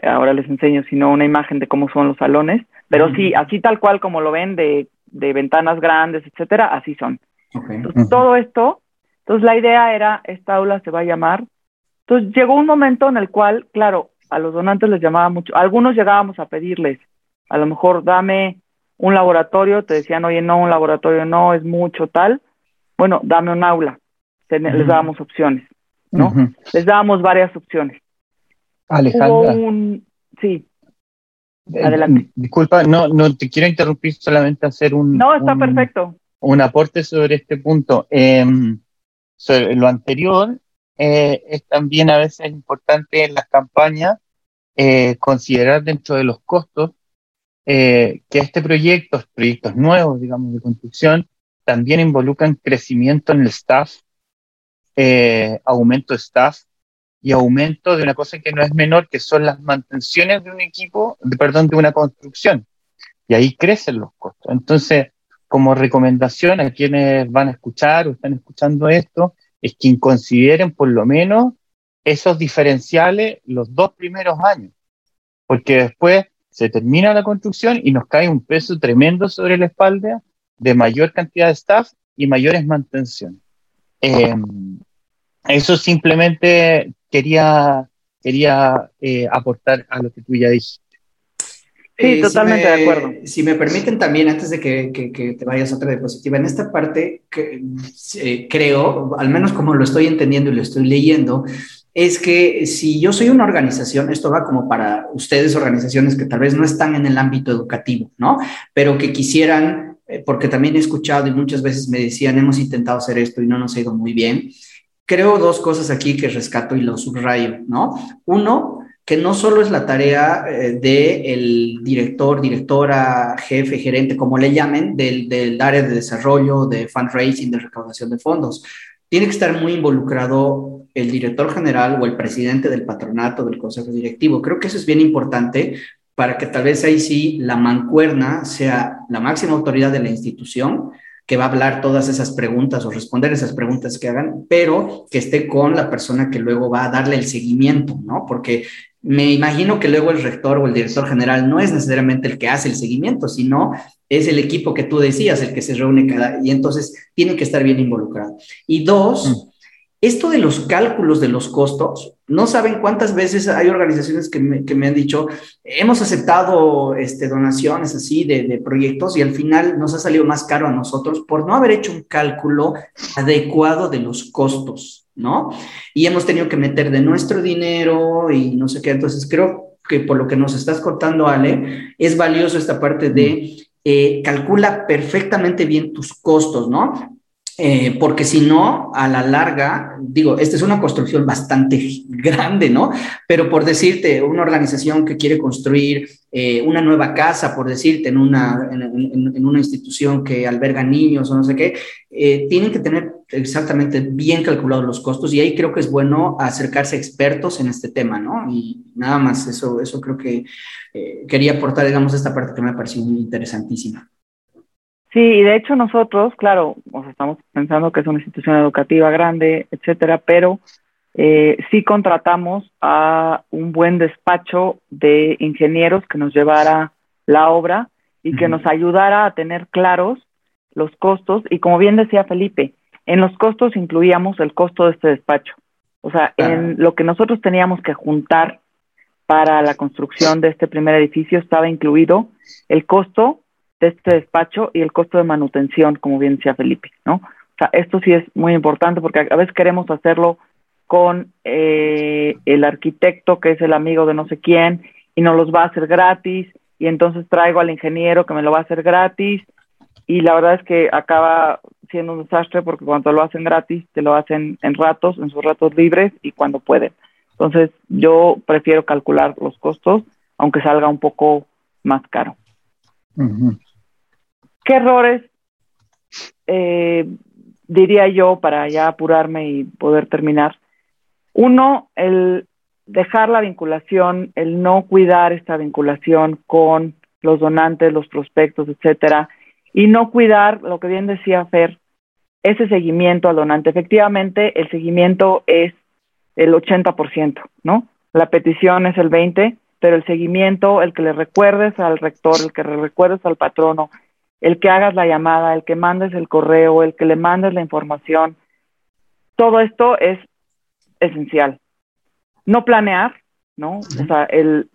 ahora les enseño, sino una imagen de cómo son los salones, pero sí, así tal cual como lo ven de de ventanas grandes, etcétera, así son. Entonces, todo esto, entonces la idea era, esta aula se va a llamar. Entonces llegó un momento en el cual, claro, a los donantes les llamaba mucho, algunos llegábamos a pedirles, a lo mejor dame un laboratorio, te decían, oye, no, un laboratorio no, es mucho tal, bueno, dame un aula, les dábamos opciones, ¿no? Les dábamos varias opciones. Alejandra. sí. Eh, Adelante. Disculpa, no, no te quiero interrumpir, solamente hacer un. No, está perfecto. Un aporte sobre este punto. Em, sobre lo anterior, eh, es también a veces importante en las campañas eh, considerar dentro de los costos que este proyecto, proyectos nuevos, digamos, de construcción, también involucran crecimiento en el staff, aumento de staff, y aumento de una cosa que no es menor, que son las mantenciones de un equipo, de, perdón, de una construcción. Y ahí crecen los costos. Entonces, como recomendación a quienes van a escuchar o están escuchando esto, es que consideren por lo menos esos diferenciales los dos primeros años, porque después se termina la construcción y nos cae un peso tremendo sobre la espalda de mayor cantidad de staff y mayores mantenciones. Eh, eso simplemente quería, quería eh, aportar a lo que tú ya dijiste. Sí, eh, totalmente de acuerdo. Si me permiten también, antes de que, que, te vayas a otra diapositiva, en esta parte que, eh, creo, al menos como lo estoy entendiendo y lo estoy leyendo, es que si yo soy una organización, esto va como para ustedes, organizaciones que tal vez no están en el ámbito educativo, ¿no? Pero que quisieran, porque también he escuchado y muchas veces me decían, hemos intentado hacer esto y no nos ha ido muy bien creo dos cosas aquí que rescato y lo subrayo, ¿no? Uno, que no solo es la tarea eh, del director, directora, jefe, gerente, como le llamen, del, del área de desarrollo, de fundraising, de recaudación de fondos. Tiene que estar muy involucrado el director general o el presidente del patronato, del consejo directivo. Creo que eso es bien importante para que tal vez ahí sí la mancuerna sea la máxima autoridad de la institución, que va a hablar todas esas preguntas o responder esas preguntas que hagan, pero que esté con la persona que luego va a darle el seguimiento, ¿no? Porque me imagino que luego el rector o el director general no es necesariamente el que hace el seguimiento, sino es el equipo que tú decías, el que se reúne cada, y entonces tiene que estar bien involucrado. Y dos, mm. esto de los cálculos de los costos, No saben cuántas veces hay organizaciones que me, han dicho, hemos aceptado este, donaciones así de, de, proyectos y al final nos ha salido más caro a nosotros por no haber hecho un cálculo adecuado de los costos, ¿no? Y hemos tenido que meter de nuestro dinero y no sé qué. Entonces creo que por lo que nos estás contando, Ale, es valioso esta parte de eh, calcula perfectamente bien tus costos, ¿no? Eh, porque si no, a la larga, digo, esta es una construcción bastante grande, ¿no? Pero por decirte, una organización que quiere construir eh, una nueva casa, por decirte, en una, en, una institución que alberga niños o no sé qué, eh, tienen que tener exactamente bien calculados los costos y ahí creo que es bueno acercarse a expertos en este tema, ¿no? Y nada más, eso, eso creo que quería aportar, digamos, esta parte que me ha parecido muy interesantísima. Sí, y de hecho nosotros, claro, estamos pensando que es una institución educativa grande, etcétera, pero eh, sí contratamos a un buen despacho de ingenieros que nos llevara la obra y que nos ayudara a tener claros los costos. Y como bien decía Felipe, en los costos incluíamos el costo de este despacho. O sea, en lo que nosotros teníamos que juntar para la construcción de este primer edificio estaba incluido el costo de este despacho y el costo de manutención, como bien decía Felipe, ¿no? O sea, esto sí es muy importante porque a veces queremos hacerlo con eh, el arquitecto que es el amigo de no sé quién y nos los va a hacer gratis y entonces traigo al ingeniero que me lo va a hacer gratis y la verdad es que acaba siendo un desastre porque cuando lo hacen gratis te lo hacen en ratos, en sus ratos libres y cuando pueden. Entonces yo prefiero calcular los costos aunque salga un poco más caro. ¿Qué errores eh, diría yo para ya apurarme y poder terminar? Uno, el dejar la vinculación, el no cuidar esta vinculación con los donantes, los prospectos, etcétera, y no cuidar, lo que bien decía Fer, ese seguimiento al donante. Efectivamente, el seguimiento es el 80%, ¿no? La petición es el 20%, pero el seguimiento, el que le recuerdes al rector, el que le recuerdes al patrono, el que hagas la llamada, el que mandes el correo, el que le mandes la información. Todo esto es esencial. No planear, ¿no? O sea, el,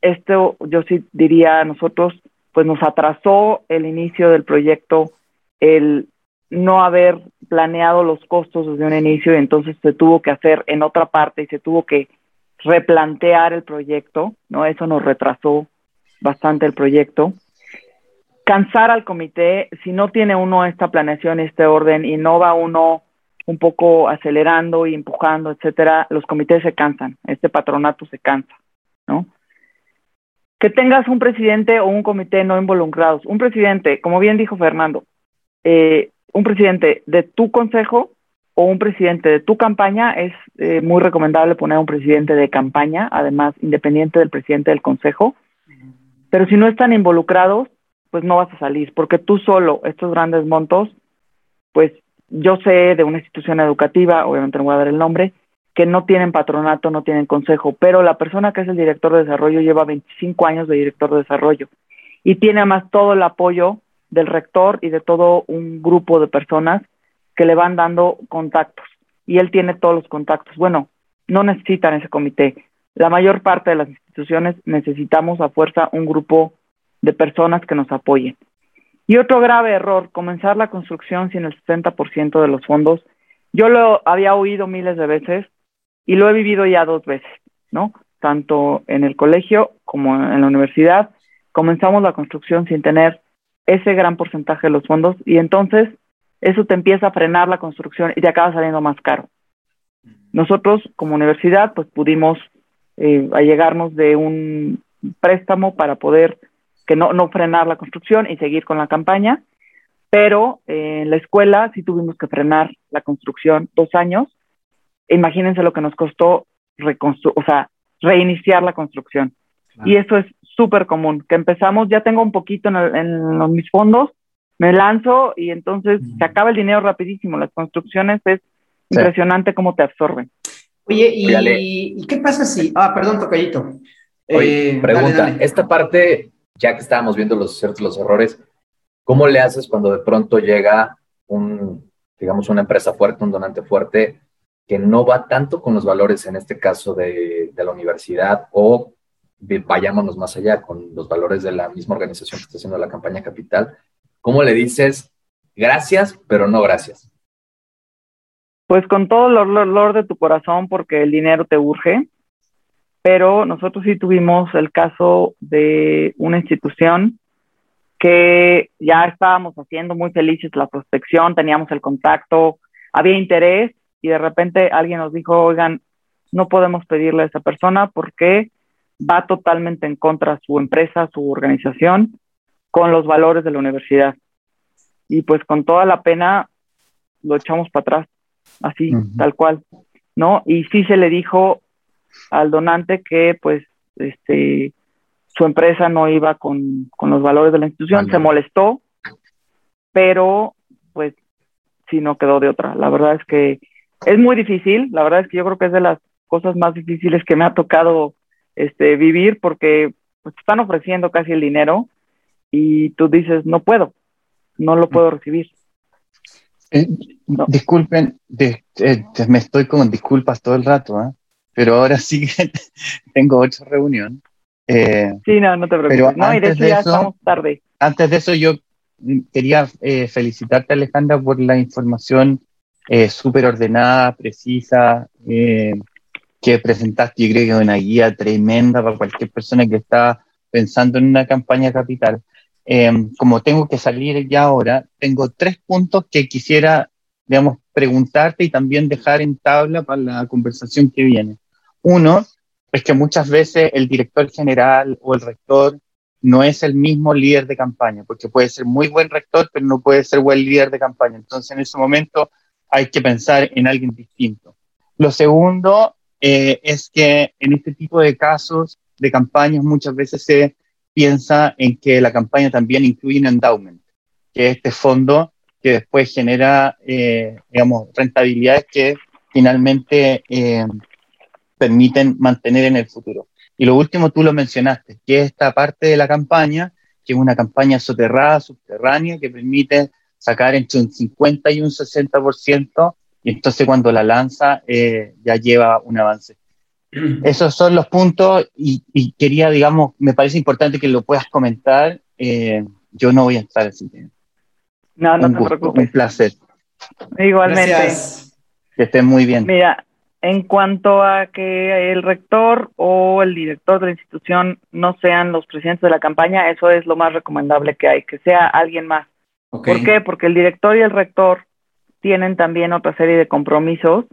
esto yo sí diría a nosotros, pues nos atrasó el inicio del proyecto, el no haber planeado los costos desde un inicio y entonces se tuvo que hacer en otra parte y se tuvo que replantear el proyecto, ¿no? Eso nos retrasó bastante el proyecto cansar al comité si no tiene uno esta planeación este orden y no va uno un poco acelerando y empujando, etcétera, los comités se cansan, este patronato se cansa, ¿no? Que tengas un presidente o un comité no involucrados. Un presidente, como bien dijo Fernando, eh, un presidente de tu consejo o un presidente de tu campaña, es eh, muy recomendable poner un presidente de campaña, además independiente del presidente del consejo. Pero si no están involucrados, pues no vas a salir, porque tú solo, estos grandes montos, pues yo sé de una institución educativa, obviamente no voy a dar el nombre, que no tienen patronato, no tienen consejo, pero la persona que es el director de desarrollo lleva 25 años de director de desarrollo y tiene además todo el apoyo del rector y de todo un grupo de personas que le van dando contactos y él tiene todos los contactos. Bueno, no necesitan ese comité. La mayor parte de las instituciones necesitamos a fuerza un grupo de personas que nos apoyen. Y otro grave error, comenzar la construcción sin el 60% de los fondos. Yo lo había oído miles de veces y lo he vivido ya dos veces, ¿no? Tanto en el colegio como en la universidad. Comenzamos la construcción sin tener ese gran porcentaje de los fondos y entonces eso te empieza a frenar la construcción y te acaba saliendo más caro. Nosotros como universidad pues pudimos eh, allegarnos de un préstamo para poder que no, no frenar la construcción y seguir con la campaña, pero eh, en la escuela sí tuvimos que frenar la construcción dos años. Imagínense lo que nos costó o sea, reiniciar la construcción. Y eso es súper común, que empezamos, ya tengo un poquito en, mis fondos, me lanzo y entonces se acaba el dinero rapidísimo. Las construcciones es impresionante cómo te absorben. Oye, ¿y, qué pasa si... Ah, perdón, tocallito. Oye, eh, pregunta, esta parte ya que estábamos viendo los ciertos errores, ¿cómo le haces cuando de pronto llega un, digamos, una empresa fuerte, un donante fuerte, que no va tanto con los valores, en este caso de, la universidad, o vayámonos más allá con los valores de la misma organización que está haciendo la campaña capital, ¿cómo le dices gracias, pero no gracias? Pues con todo el olor de tu corazón, porque el dinero te urge, pero nosotros sí tuvimos el caso de una institución que ya estábamos haciendo muy felices la prospección, teníamos el contacto, había interés y de repente alguien nos dijo, oigan, no podemos pedirle a esa persona porque va totalmente en contra su empresa, su organización, con los valores de la universidad. Y pues con toda la pena lo echamos para atrás, así, tal cual, ¿no? Y sí se le dijo al donante que pues este su empresa no iba con, los valores de la institución, se molestó, pero pues sí no quedó de otra. La verdad es que es muy difícil, la verdad es que yo creo que es de las cosas más difíciles que me ha tocado este, vivir porque pues, están ofreciendo casi el dinero y tú dices, no puedo, no lo puedo recibir. Eh, disculpen, me estoy con disculpas todo el rato, ¿eh? Pero ahora sí que tengo otra reunión. Eh, sí, no, no te preocupes. no, y de ya estamos tarde. Antes de eso, yo quería felicitarte, Alejandra, por la información súper ordenada, precisa, que presentaste, yo creo que es una guía tremenda para cualquier persona que está pensando en una campaña capital. Em, como tengo que salir ya ahora, tengo tres puntos que quisiera, digamos, preguntarte y también dejar en tabla para la conversación que viene. Uno, es que muchas veces el director general o el rector no es el mismo líder de campaña, porque puede ser muy buen rector, pero no puede ser buen líder de campaña. Entonces, en ese momento hay que pensar en alguien distinto. Lo segundo eh, es que en este tipo de casos de campañas muchas veces se piensa en que la campaña también incluye un endowment, que es este fondo que después genera, eh, digamos, rentabilidades que finalmente eh, permiten mantener en el futuro. Y lo último, tú lo mencionaste, que es esta parte de la campaña, que es una campaña soterrada, subterránea, que permite sacar entre un 50 y un 60% y entonces cuando la lanza eh, ya lleva un avance. Esos son los puntos y, quería, digamos, me parece importante que lo puedas comentar. Eh, yo no voy a estar así. No, no te preocupes. Un placer. Igualmente. Que estén muy bien. Mira, en cuanto a que el rector o el director de la institución no sean los presidentes de la campaña, eso es lo más recomendable que hay, que sea alguien más. ¿Por qué? Porque el director y el rector tienen también otra serie de compromisos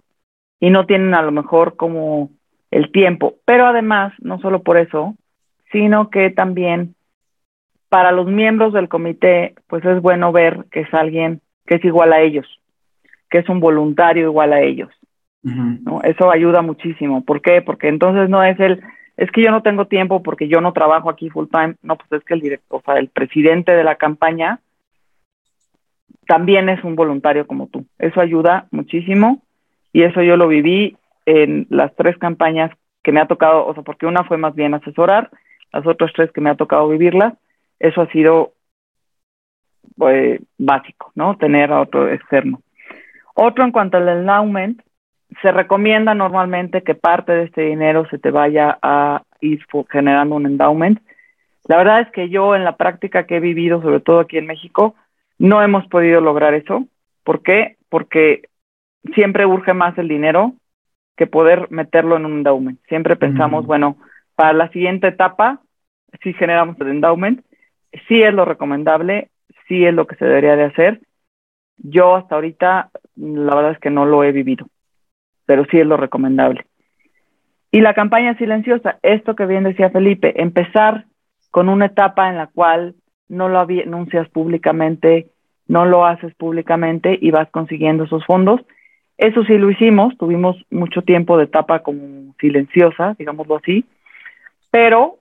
y no tienen a lo mejor como el tiempo. Pero además, no solo por eso, sino que también para los miembros del comité, pues es bueno ver que es alguien que es igual a ellos, que es un voluntario igual a ellos. ¿No? Eso ayuda muchísimo. ¿Por qué? Porque entonces no es el, es que yo no tengo tiempo porque yo no trabajo aquí full time. No, pues es que el director, o sea, el presidente de la campaña también es un voluntario como tú. Eso ayuda muchísimo y eso yo lo viví en las tres campañas que me ha tocado, o sea, porque una fue más bien asesorar, las otras tres que me ha tocado vivirlas, eso ha sido pues, básico, ¿no? Tener a otro externo. Otro en cuanto al endowment, se recomienda normalmente que parte de este dinero se te vaya a ir generando un endowment. La verdad es que yo en la práctica que he vivido, sobre todo aquí en México, no hemos podido lograr eso. ¿Por qué? Porque siempre urge más el dinero que poder meterlo en un endowment. Siempre pensamos, bueno, para la siguiente etapa, si generamos el endowment, sí es lo recomendable, sí es lo que se debería de hacer. Yo hasta ahorita, la verdad es que no lo he vivido, pero sí es lo recomendable. Y la campaña silenciosa, esto que bien decía Felipe, empezar con una etapa en la cual no lo anuncias públicamente, no lo haces públicamente y vas consiguiendo esos fondos. Eso sí lo hicimos, tuvimos mucho tiempo de etapa como silenciosa, digámoslo así, pero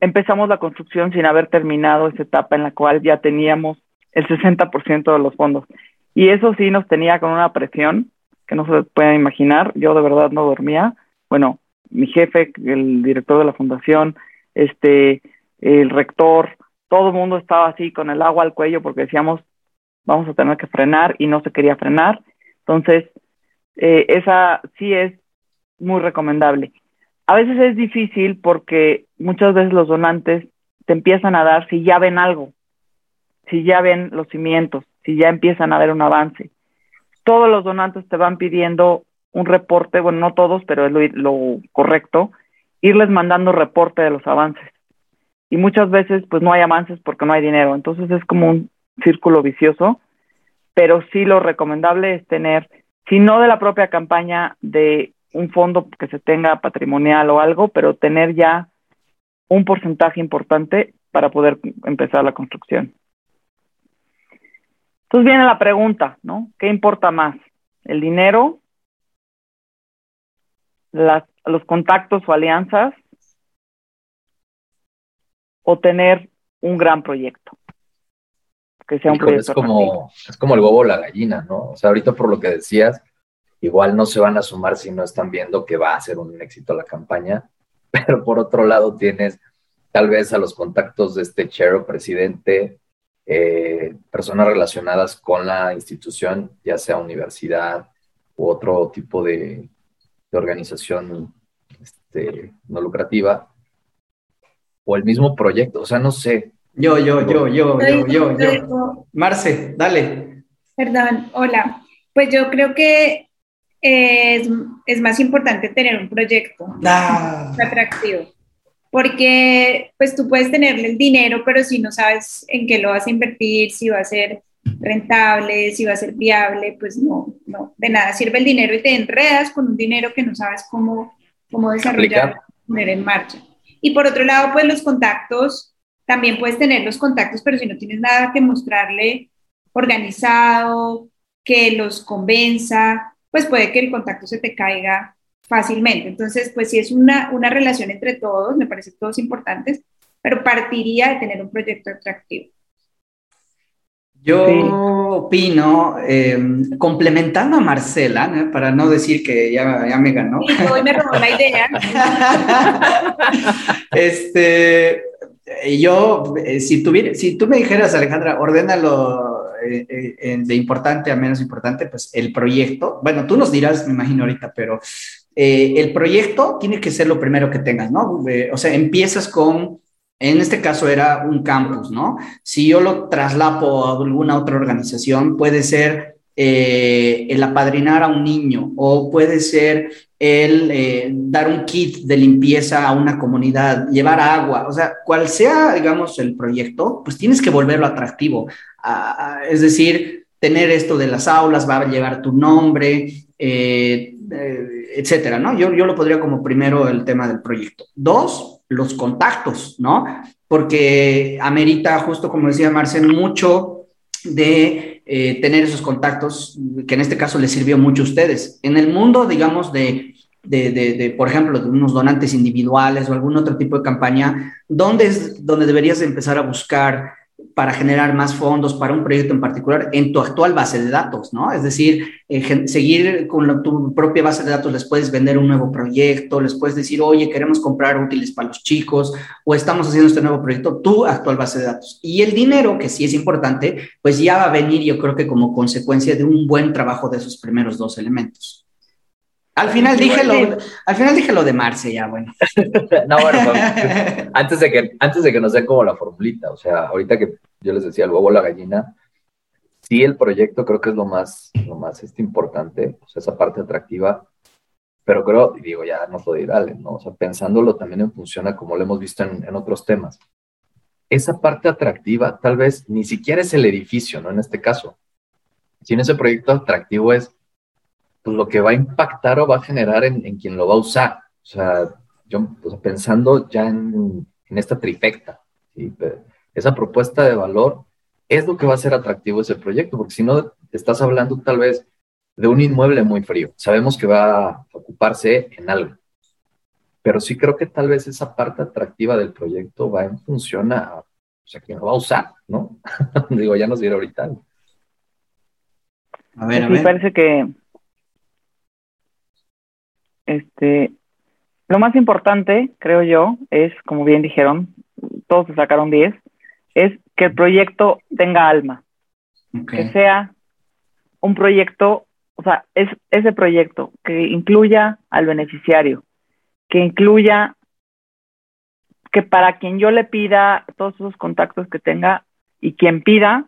empezamos la construcción sin haber terminado esa etapa en la cual ya teníamos el 60% de los fondos. Y eso sí nos tenía con una presión que no se pueden imaginar. Yo de verdad no dormía. Bueno, mi jefe, el director de la fundación, este, el rector, todo el mundo estaba así con el agua al cuello porque decíamos, vamos a tener que frenar y no se quería frenar. Entonces, eh, esa sí es muy recomendable. A veces es difícil porque muchas veces los donantes te empiezan a dar si ya ven algo, si ya ven los cimientos, si ya empiezan a ver un avance. Todos los donantes te van pidiendo un reporte, bueno, no todos, pero es lo, lo correcto, irles mandando reporte de los avances. Y muchas veces pues no hay avances porque no hay dinero. Entonces es como un círculo vicioso, pero sí lo recomendable es tener, si no de la propia campaña, de un fondo que se tenga patrimonial o algo, pero tener ya un porcentaje importante para poder empezar la construcción. Entonces viene la pregunta, ¿no? ¿Qué importa más? ¿El dinero? Las, ¿Los contactos o alianzas? ¿O tener un gran proyecto? Que sea un proyecto. Es como, es como el huevo o la gallina, ¿no? O sea, ahorita por lo que decías, igual no se van a sumar si no están viendo que va a ser un éxito la campaña, pero por otro lado tienes tal vez a los contactos de este chair presidente, eh, personas relacionadas con la institución, ya sea universidad u otro tipo de, organización este, no lucrativa, o el mismo proyecto, o sea, no sé. Yo, yo, yo, yo, yo, yo, yo. Marce, dale. Perdón, hola. Pues yo creo que es, es más importante tener un proyecto ah. atractivo. Porque pues tú puedes tenerle el dinero, pero si no sabes en qué lo vas a invertir, si va a ser rentable, si va a ser viable, pues no, no, de nada sirve el dinero y te enredas con un dinero que no sabes cómo, cómo desarrollar, poner en marcha. Y por otro lado, pues los contactos, también puedes tener los contactos, pero si no tienes nada que mostrarle organizado, que los convenza, pues puede que el contacto se te caiga fácilmente. Entonces, pues si es una, una relación entre todos, me parece todos importantes, pero partiría de tener un proyecto atractivo. Yo opino, em, complementando a Marcela, para no decir que ya, ya me ganó. Y hoy me robó la idea. este, yo, eh, si, tuviera, si tú me dijeras, Alejandra, ordénalo eh, eh, de importante a menos importante, pues el proyecto, bueno, tú nos dirás, me imagino ahorita, pero eh, el proyecto tiene que ser lo primero que tengas, ¿no? o sea, empiezas con, en este caso era un campus, ¿no? Si yo lo traslapo a alguna otra organización, puede ser el apadrinar a un niño o puede ser el dar un kit de limpieza a una comunidad, llevar agua, o sea, cual sea, digamos, el proyecto, pues tienes que volverlo atractivo es decir, tener esto de las aulas va a llevar tu nombre, eh, eh, etcétera, ¿no? Yo, yo lo podría como primero el tema del proyecto. Dos, los contactos, ¿no? Porque amerita, justo como decía Marcel, mucho de eh, tener esos contactos, que en este caso les sirvió mucho a ustedes. En el mundo, digamos, de, de, de, por ejemplo, de unos donantes individuales o algún otro tipo de campaña, ¿dónde es donde deberías empezar a buscar para generar más fondos para un proyecto en particular en tu actual base de datos, ¿no? Es decir, eh, seguir con tu propia base de datos, les puedes vender un nuevo proyecto, les puedes decir, oye, queremos comprar útiles para los chicos o estamos haciendo este nuevo proyecto, tu actual base de datos. Y el dinero, que sí es importante, pues ya va a venir, yo creo que como consecuencia de un buen trabajo de esos primeros dos elementos. Al final dije lo, al final dije lo de Marce, ya bueno. no, bueno, antes de que, antes de que nos den como la formulita, o sea, ahorita que yo les decía el huevo la gallina, sí el proyecto creo que es lo más, lo más este, importante, o sea, esa parte atractiva, pero creo, y digo, ya no puedo ir Ale, ¿no? O sea, pensándolo también en función a como lo hemos visto en, en otros temas. Esa parte atractiva tal vez ni siquiera es el edificio, ¿no? En este caso. Si en ese proyecto atractivo es pues lo que va a impactar o va a generar en, quien lo va a usar. O sea, yo pues, pensando ya en, esta trifecta, esa propuesta de valor es lo que va a ser atractivo ese proyecto, porque si no, estás hablando tal vez de un inmueble muy frío. Sabemos que va a ocuparse en algo, pero sí creo que tal vez esa parte atractiva del proyecto va en función a, o sea, quien lo va a usar, ¿no? Digo, ya nos dirá ahorita. A ver, a ver. parece que este, lo más importante, creo yo, es, como bien dijeron, todos se sacaron 10, es que el proyecto tenga alma, que sea un proyecto o sea, es ese proyecto que incluya al beneficiario, que incluya que para quien yo le pida todos esos contactos que tenga y quien pida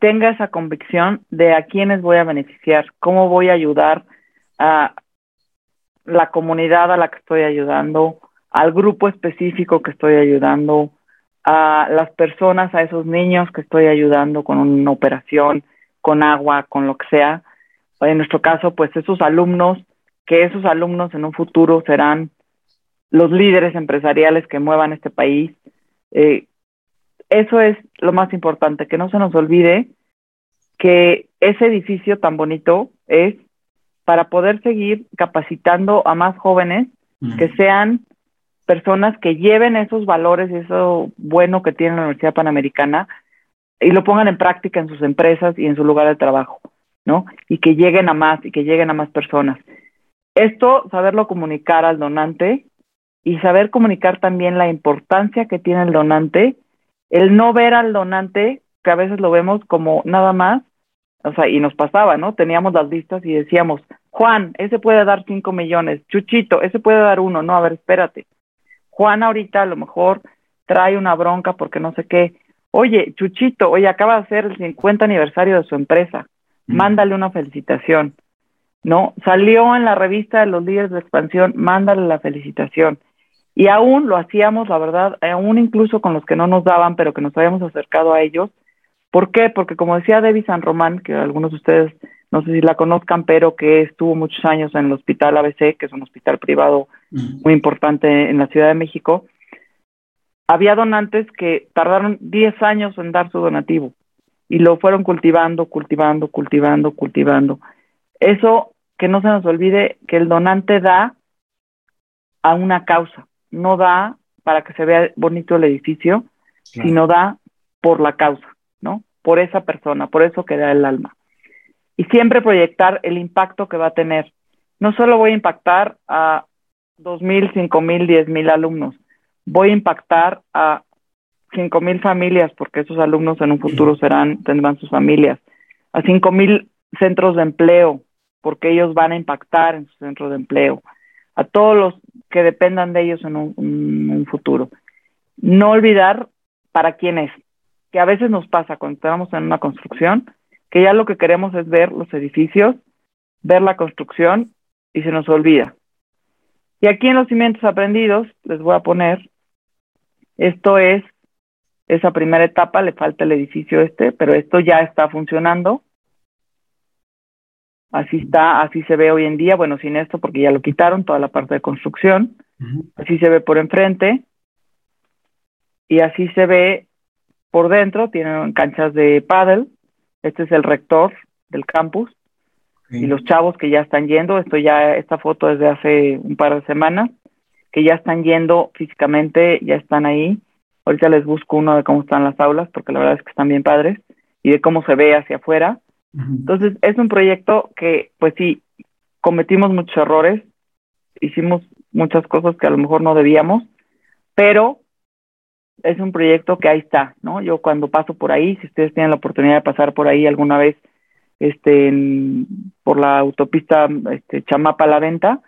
tenga esa convicción de a quiénes voy a beneficiar, cómo voy a ayudar a la comunidad a la que estoy ayudando, al grupo específico que estoy ayudando, a las personas, a esos niños que estoy ayudando con una operación, con agua, con lo que sea. En nuestro caso, pues esos alumnos, que esos alumnos en un futuro serán los líderes empresariales que muevan este país. Eh, eso es lo más importante, que no se nos olvide que ese edificio tan bonito es para poder seguir capacitando a más jóvenes que sean personas que lleven esos valores y eso bueno que tiene la Universidad Panamericana y lo pongan en práctica en sus empresas y en su lugar de trabajo, ¿no? Y que lleguen a más y que lleguen a más personas. Esto, saberlo comunicar al donante y saber comunicar también la importancia que tiene el donante, el no ver al donante, que a veces lo vemos como nada más, o sea, y nos pasaba, ¿no? Teníamos las listas y decíamos, Juan, ese puede dar cinco millones, Chuchito, ese puede dar uno, no, a ver, espérate. Juan ahorita a lo mejor trae una bronca porque no sé qué. Oye, Chuchito, oye, acaba de ser el 50 aniversario de su empresa, mándale una felicitación. ¿No? Salió en la revista de los líderes de expansión, mándale la felicitación. Y aún lo hacíamos, la verdad, aún incluso con los que no nos daban, pero que nos habíamos acercado a ellos. ¿Por qué? Porque como decía Debbie San Román, que algunos de ustedes no sé si la conozcan, pero que estuvo muchos años en el Hospital ABC, que es un hospital privado muy importante en la Ciudad de México, había donantes que tardaron 10 años en dar su donativo y lo fueron cultivando, cultivando, cultivando, cultivando. Eso que no se nos olvide que el donante da a una causa no da para que se vea bonito el edificio, sino da por la causa, ¿no? Por esa persona, por eso que da el alma. Y siempre proyectar el impacto que va a tener. No solo voy a impactar a dos mil, cinco mil, diez mil alumnos, voy a impactar a cinco mil familias, porque esos alumnos en un futuro serán, tendrán sus familias, a cinco mil centros de empleo, porque ellos van a impactar en su centro de empleo, a todos los que dependan de ellos en un, futuro. No olvidar para quién es, que a veces nos pasa cuando estamos en una construcción, que ya lo que queremos es ver los edificios, ver la construcción y se nos olvida. Y aquí en los cimientos aprendidos les voy a poner, esto es esa primera etapa, le falta el edificio este, pero esto ya está funcionando. Así está, así se ve hoy en día, bueno, sin esto porque ya lo quitaron, toda la parte de construcción. Así se ve por enfrente. Y así se ve por dentro, tienen canchas de paddle. Este es el rector del campus. Y los chavos que ya están yendo, esto ya, esta foto es de hace un par de semanas, que ya están yendo físicamente, ya están ahí. Ahorita les busco uno de cómo están las aulas, porque la verdad es que están bien padres, y de cómo se ve hacia afuera entonces, es un proyecto que, pues sí, cometimos muchos errores, hicimos muchas cosas que a lo mejor no debíamos, pero es un proyecto que ahí está, ¿no? Yo cuando paso por ahí, si ustedes tienen la oportunidad de pasar por ahí alguna vez, este, por la autopista este, Chamapa La Venta,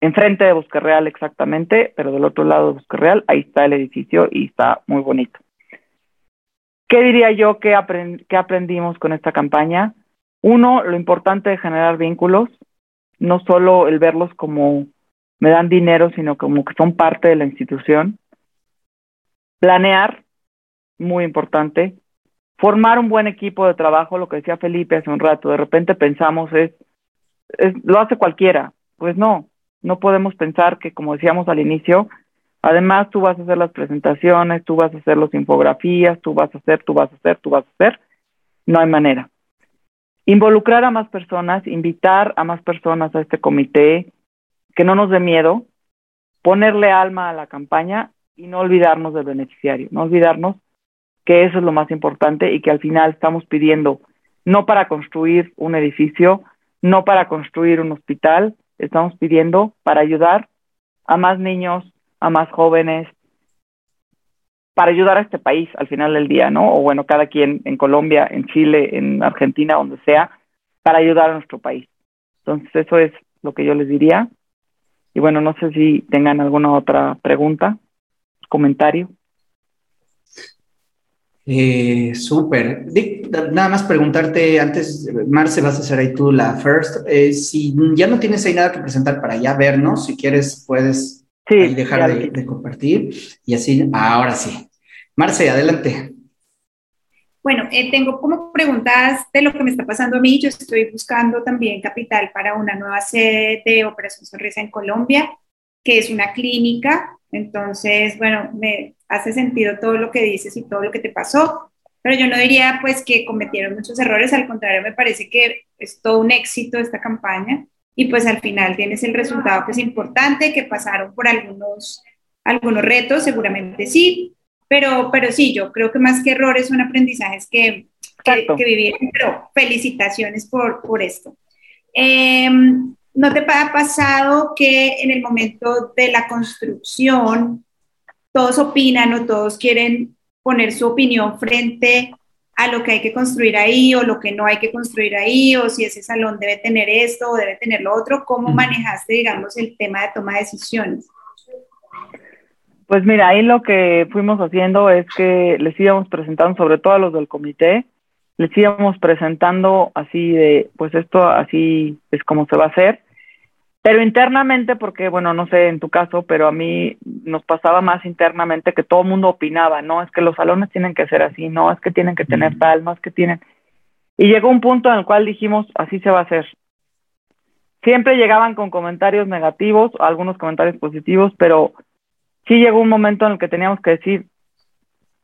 enfrente de Bosque Real exactamente, pero del otro lado de Bosque Real, ahí está el edificio y está muy bonito. ¿Qué diría yo que, aprendimos con esta campaña? Uno, lo importante de generar vínculos, no solo el verlos como me dan dinero, sino como que son parte de la institución. Planear, muy importante. Formar un buen equipo de trabajo, lo que decía Felipe hace un rato, de repente pensamos es, es lo hace cualquiera. Pues no, no podemos pensar que, como decíamos al inicio, Además, tú vas a hacer las presentaciones, tú vas a hacer las infografías, tú vas a hacer, tú vas a hacer, tú vas a hacer. No hay manera. Involucrar a más personas, invitar a más personas a este comité, que no nos dé miedo, ponerle alma a la campaña y no olvidarnos del beneficiario, no olvidarnos que eso es lo más importante y que al final estamos pidiendo no para construir un edificio, no para construir un hospital, estamos pidiendo para ayudar a más niños, a más jóvenes, para ayudar a este país al final del día, ¿no? O bueno, cada quien en Colombia, en Chile, en Argentina, donde sea, para ayudar a nuestro país. Entonces, eso es lo que yo les diría. Y bueno, no sé si tengan alguna otra pregunta, comentario. Eh, Súper. Nada más preguntarte antes, Marce, vas a hacer ahí tú la first. Eh, si ya no tienes ahí nada que presentar para ya vernos, si quieres puedes dejar de, compartir. Y así, ahora sí. Marce, adelante. Bueno, eh, tengo como preguntas de lo que me está pasando a mí. Yo estoy buscando también capital para una nueva sede de Operación Sonrisa en Colombia, que es una clínica. Entonces, bueno, me hace sentido todo lo que dices y todo lo que te pasó, pero yo no diría pues que cometieron muchos errores, al contrario, me parece que es todo un éxito esta campaña y pues al final tienes el resultado que es importante, que pasaron por algunos, algunos retos, seguramente sí, pero, pero sí, yo creo que más que errores son aprendizajes que, que, que vivieron, pero felicitaciones por, por esto. Em, ¿No te ha pasado que en el momento de la construcción todos opinan o todos quieren poner su opinión frente a lo que hay que construir ahí o lo que no hay que construir ahí o si ese salón debe tener esto o debe tener lo otro. ¿Cómo manejaste, digamos, el tema de toma de decisiones? Pues mira, ahí lo que fuimos haciendo es que les íbamos presentando, sobre todo a los del comité, les íbamos presentando así de, pues esto así es como se va a hacer pero internamente, porque bueno, no sé en tu caso, pero a mí nos pasaba más internamente que todo el mundo opinaba, no, es que los salones tienen que ser así, no, es que tienen que tener tal, no es que tienen. Y llegó un punto en el cual dijimos, así se va a hacer. Siempre llegaban con comentarios negativos, algunos comentarios positivos, pero sí llegó un momento en el que teníamos que decir,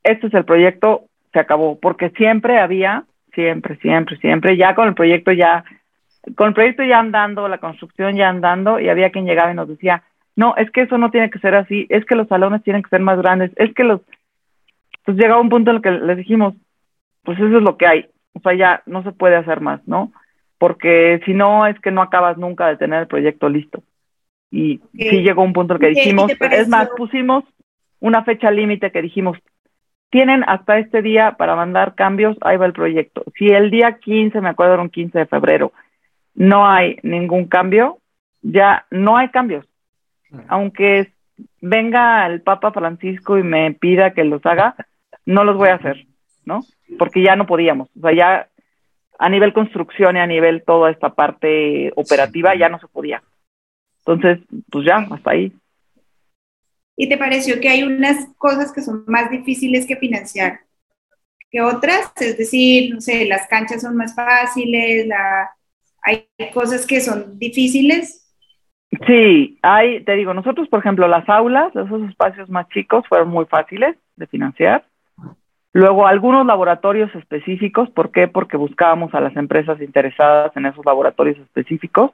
este es el proyecto, se acabó, porque siempre había, siempre, siempre, siempre, ya con el proyecto ya con el proyecto ya andando, la construcción ya andando, y había quien llegaba y nos decía, no, es que eso no tiene que ser así, es que los salones tienen que ser más grandes, es que los... Pues llegaba un punto en el que les dijimos, pues eso es lo que hay, o sea, ya no se puede hacer más, ¿no? Porque si no, es que no acabas nunca de tener el proyecto listo. Y sí llegó un punto en el que dijimos, es más, pusimos una fecha límite que dijimos, tienen hasta este día para mandar cambios, ahí va el proyecto. Si el día 15, me acuerdo era un 15 de febrero, no hay ningún cambio, ya no hay cambios. Aunque venga el Papa Francisco y me pida que los haga, no los voy a hacer, ¿no? Porque ya no podíamos. O sea, ya a nivel construcción y a nivel toda esta parte operativa ya no se podía. Entonces, pues ya, hasta ahí. ¿Y te pareció que hay unas cosas que son más difíciles que financiar que otras? Es decir, no sé, las canchas son más fáciles, la, hay cosas que son difíciles. Sí, hay, te digo, nosotros, por ejemplo, las aulas, esos espacios más chicos fueron muy fáciles de financiar. Luego, algunos laboratorios específicos, ¿por qué? Porque buscábamos a las empresas interesadas en esos laboratorios específicos.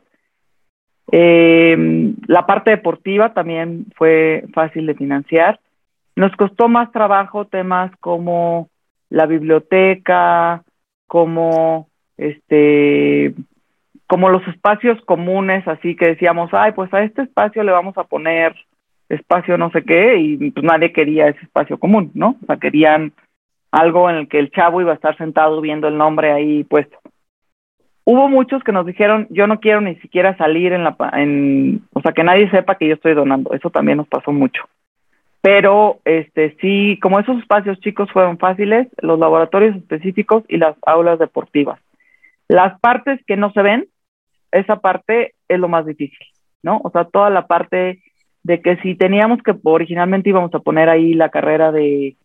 Eh, la parte deportiva también fue fácil de financiar. Nos costó más trabajo temas como la biblioteca, como este como los espacios comunes, así que decíamos, ay, pues a este espacio le vamos a poner espacio no sé qué, y pues nadie quería ese espacio común, ¿no? O sea, querían algo en el que el chavo iba a estar sentado viendo el nombre ahí puesto. Hubo muchos que nos dijeron, yo no quiero ni siquiera salir en la, en, o sea, que nadie sepa que yo estoy donando, eso también nos pasó mucho. Pero, este, sí, como esos espacios chicos fueron fáciles, los laboratorios específicos y las aulas deportivas. Las partes que no se ven, esa parte es lo más difícil, ¿no? O sea, toda la parte de que si teníamos que, originalmente íbamos a poner ahí la carrera de,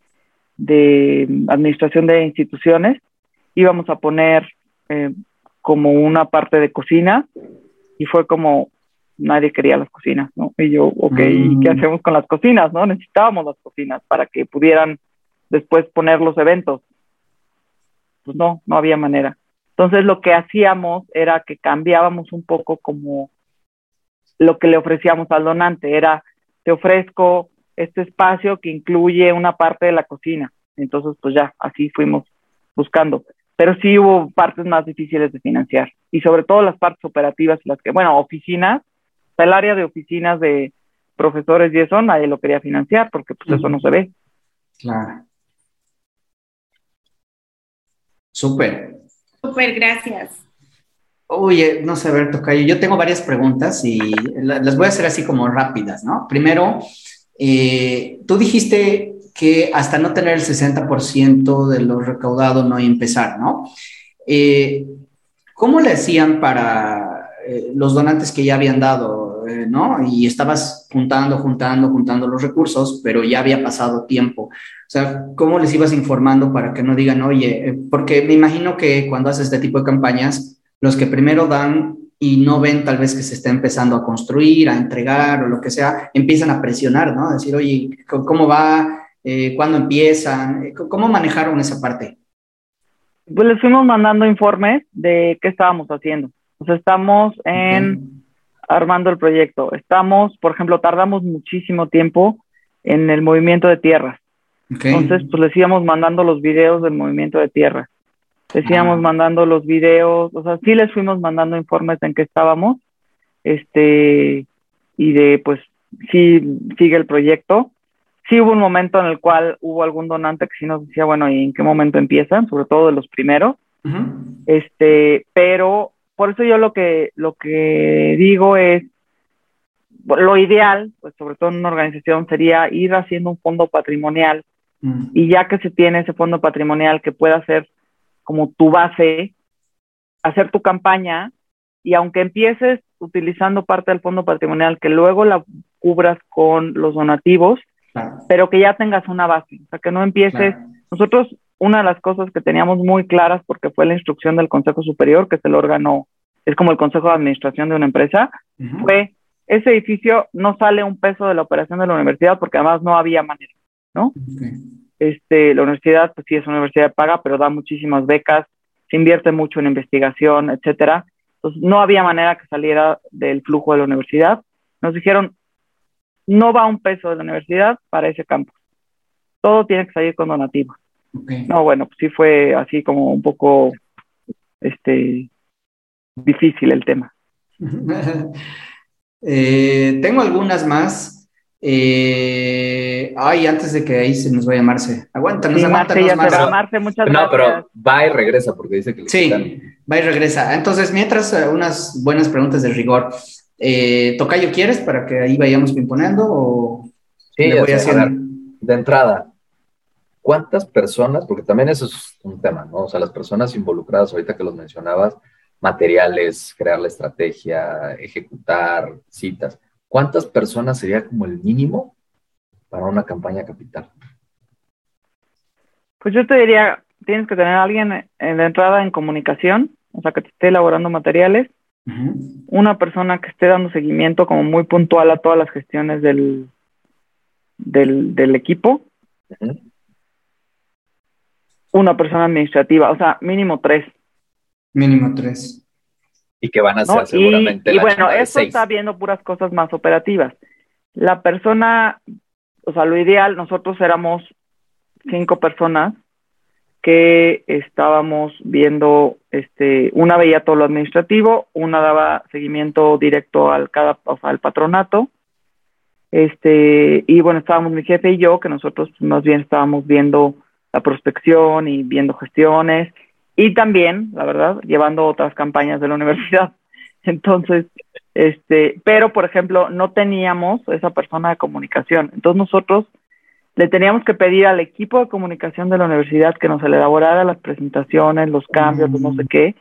de administración de instituciones, íbamos a poner eh, como una parte de cocina y fue como nadie quería las cocinas, ¿no? Y yo, ok, ¿y qué mm. hacemos con las cocinas, no? Necesitábamos las cocinas para que pudieran después poner los eventos. Pues no, no había manera. Entonces lo que hacíamos era que cambiábamos un poco como lo que le ofrecíamos al donante, era te ofrezco este espacio que incluye una parte de la cocina. Entonces pues ya, así fuimos buscando. Pero sí hubo partes más difíciles de financiar y sobre todo las partes operativas, las que, bueno, oficinas, el área de oficinas de profesores y eso nadie lo quería financiar porque pues eso no se ve. Claro. Súper. Súper, gracias. Oye, no sé, a ver, Tocayo, yo tengo varias preguntas y las voy a hacer así como rápidas, ¿no? Primero, eh, tú dijiste que hasta no tener el 60% de lo recaudado no empezar, ¿no? Eh, ¿Cómo le hacían para eh, los donantes que ya habían dado, ¿no? Y estabas juntando, juntando, juntando los recursos, pero ya había pasado tiempo. O sea, ¿cómo les ibas informando para que no digan, oye, porque me imagino que cuando haces este tipo de campañas, los que primero dan y no ven tal vez que se está empezando a construir, a entregar o lo que sea, empiezan a presionar, ¿no? Decir, oye, ¿cómo va? Eh, ¿Cuándo empiezan? Eh, ¿Cómo manejaron esa parte? Pues les fuimos mandando informes de qué estábamos haciendo. O sea, estamos en armando el proyecto. Estamos, por ejemplo, tardamos muchísimo tiempo en el movimiento de tierras. Entonces, pues les íbamos mandando los videos del movimiento de tierras les íbamos mandando los videos, o sea, sí les fuimos mandando informes en que estábamos, este, y de, pues, sí sigue el proyecto. Sí hubo un momento en el cual hubo algún donante que sí nos decía, bueno, ¿y en qué momento empiezan? Sobre todo de los primeros. Este, pero por eso yo lo que, lo que digo es, lo ideal, pues sobre todo en una organización, sería ir haciendo un fondo patrimonial mm. y ya que se tiene ese fondo patrimonial que pueda ser como tu base, hacer tu campaña y aunque empieces utilizando parte del fondo patrimonial, que luego la cubras con los donativos, pero que ya tengas una base, o sea, que no empieces. Nosotros, una de las cosas que teníamos muy claras, porque fue la instrucción del Consejo Superior, que es el órgano, es como el Consejo de Administración de una empresa, fue ese edificio no sale un peso de la operación de la universidad porque además no había manera, ¿no? Este, la universidad, pues sí es una universidad paga, pero da muchísimas becas, se invierte mucho en investigación, etcétera. Entonces, no había manera que saliera del flujo de la universidad. Nos dijeron, no va un peso de la universidad para ese campus. Todo tiene que salir con donativos. No, bueno, pues sí fue así como un poco este, difícil el tema. Eh, tengo algunas más. Eh, ay, antes de que ahí se nos vaya Marce. Aguántanos, sí, aguántanos, Marce. Marce, muchas no, pero va y regresa porque dice que Sí, va y regresa. Entonces, mientras eh, unas buenas preguntas de rigor. Eh, Tocayo, ¿quieres para que ahí vayamos pimponeando o sí, voy a hacer? De entrada, ¿cuántas personas, porque también eso es un tema, ¿no? O sea, las personas involucradas, ahorita que los mencionabas, materiales, crear la estrategia, ejecutar citas, ¿cuántas personas sería como el mínimo para una campaña capital? Pues yo te diría, tienes que tener a alguien en la entrada en comunicación, o sea, que te esté elaborando materiales, una persona que esté dando seguimiento como muy puntual a todas las gestiones del, del, equipo, una persona administrativa, o sea, mínimo tres. Mínimo tres y que van a ser seguramente. Y, bueno, esto está viendo puras cosas más operativas. La persona, o sea, lo ideal, nosotros éramos cinco personas que estábamos viendo, este, una veía todo lo administrativo, una daba seguimiento directo al cada, o sea, al patronato, este, y bueno, estábamos mi jefe y yo, que nosotros más bien estábamos viendo la prospección y viendo gestiones, y también, la verdad, llevando otras campañas de la universidad. Entonces, este, pero por ejemplo, no teníamos esa persona de comunicación. Entonces nosotros le teníamos que pedir al equipo de comunicación de la universidad que nos elaborara las presentaciones, los cambios, no sé mm. qué.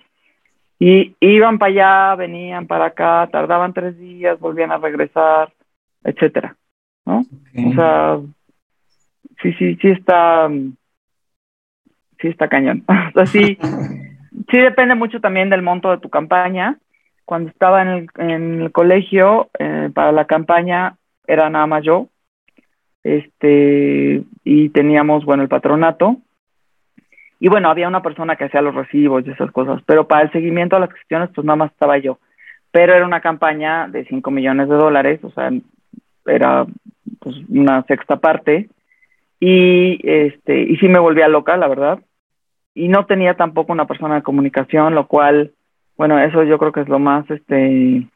Y iban para allá, venían para acá, tardaban tres días, volvían a regresar, etcétera, ¿no? O sea, sí, sí, sí está, sí está cañón. o sea, sí, sí depende mucho también del monto de tu campaña. Cuando estaba en el, en el colegio, eh, para la campaña era nada más yo, este, y teníamos, bueno, el patronato, y bueno, había una persona que hacía los recibos y esas cosas, pero para el seguimiento a las gestiones, pues nada más estaba yo. Pero era una campaña de 5 millones de dólares, o sea, era pues, una sexta parte, y este, y sí me volvía loca, la verdad, y no tenía tampoco una persona de comunicación, lo cual, bueno, eso yo creo que es lo más, este,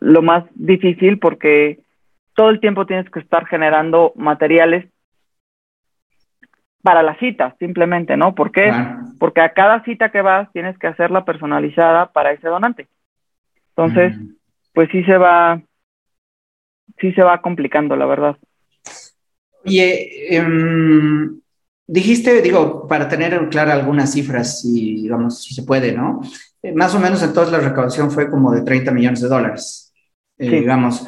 lo más difícil porque todo el tiempo tienes que estar generando materiales para la cita, simplemente, ¿no? ¿Por qué? Porque a cada cita que vas tienes que hacerla personalizada para ese donante. Entonces, pues sí se va, sí se va complicando, la verdad. Oye, em, dijiste, digo, para tener claras algunas cifras, si, digamos, si se puede, ¿no? Eh, más o menos entonces la recaudación fue como de 30 millones de dólares. Eh, digamos,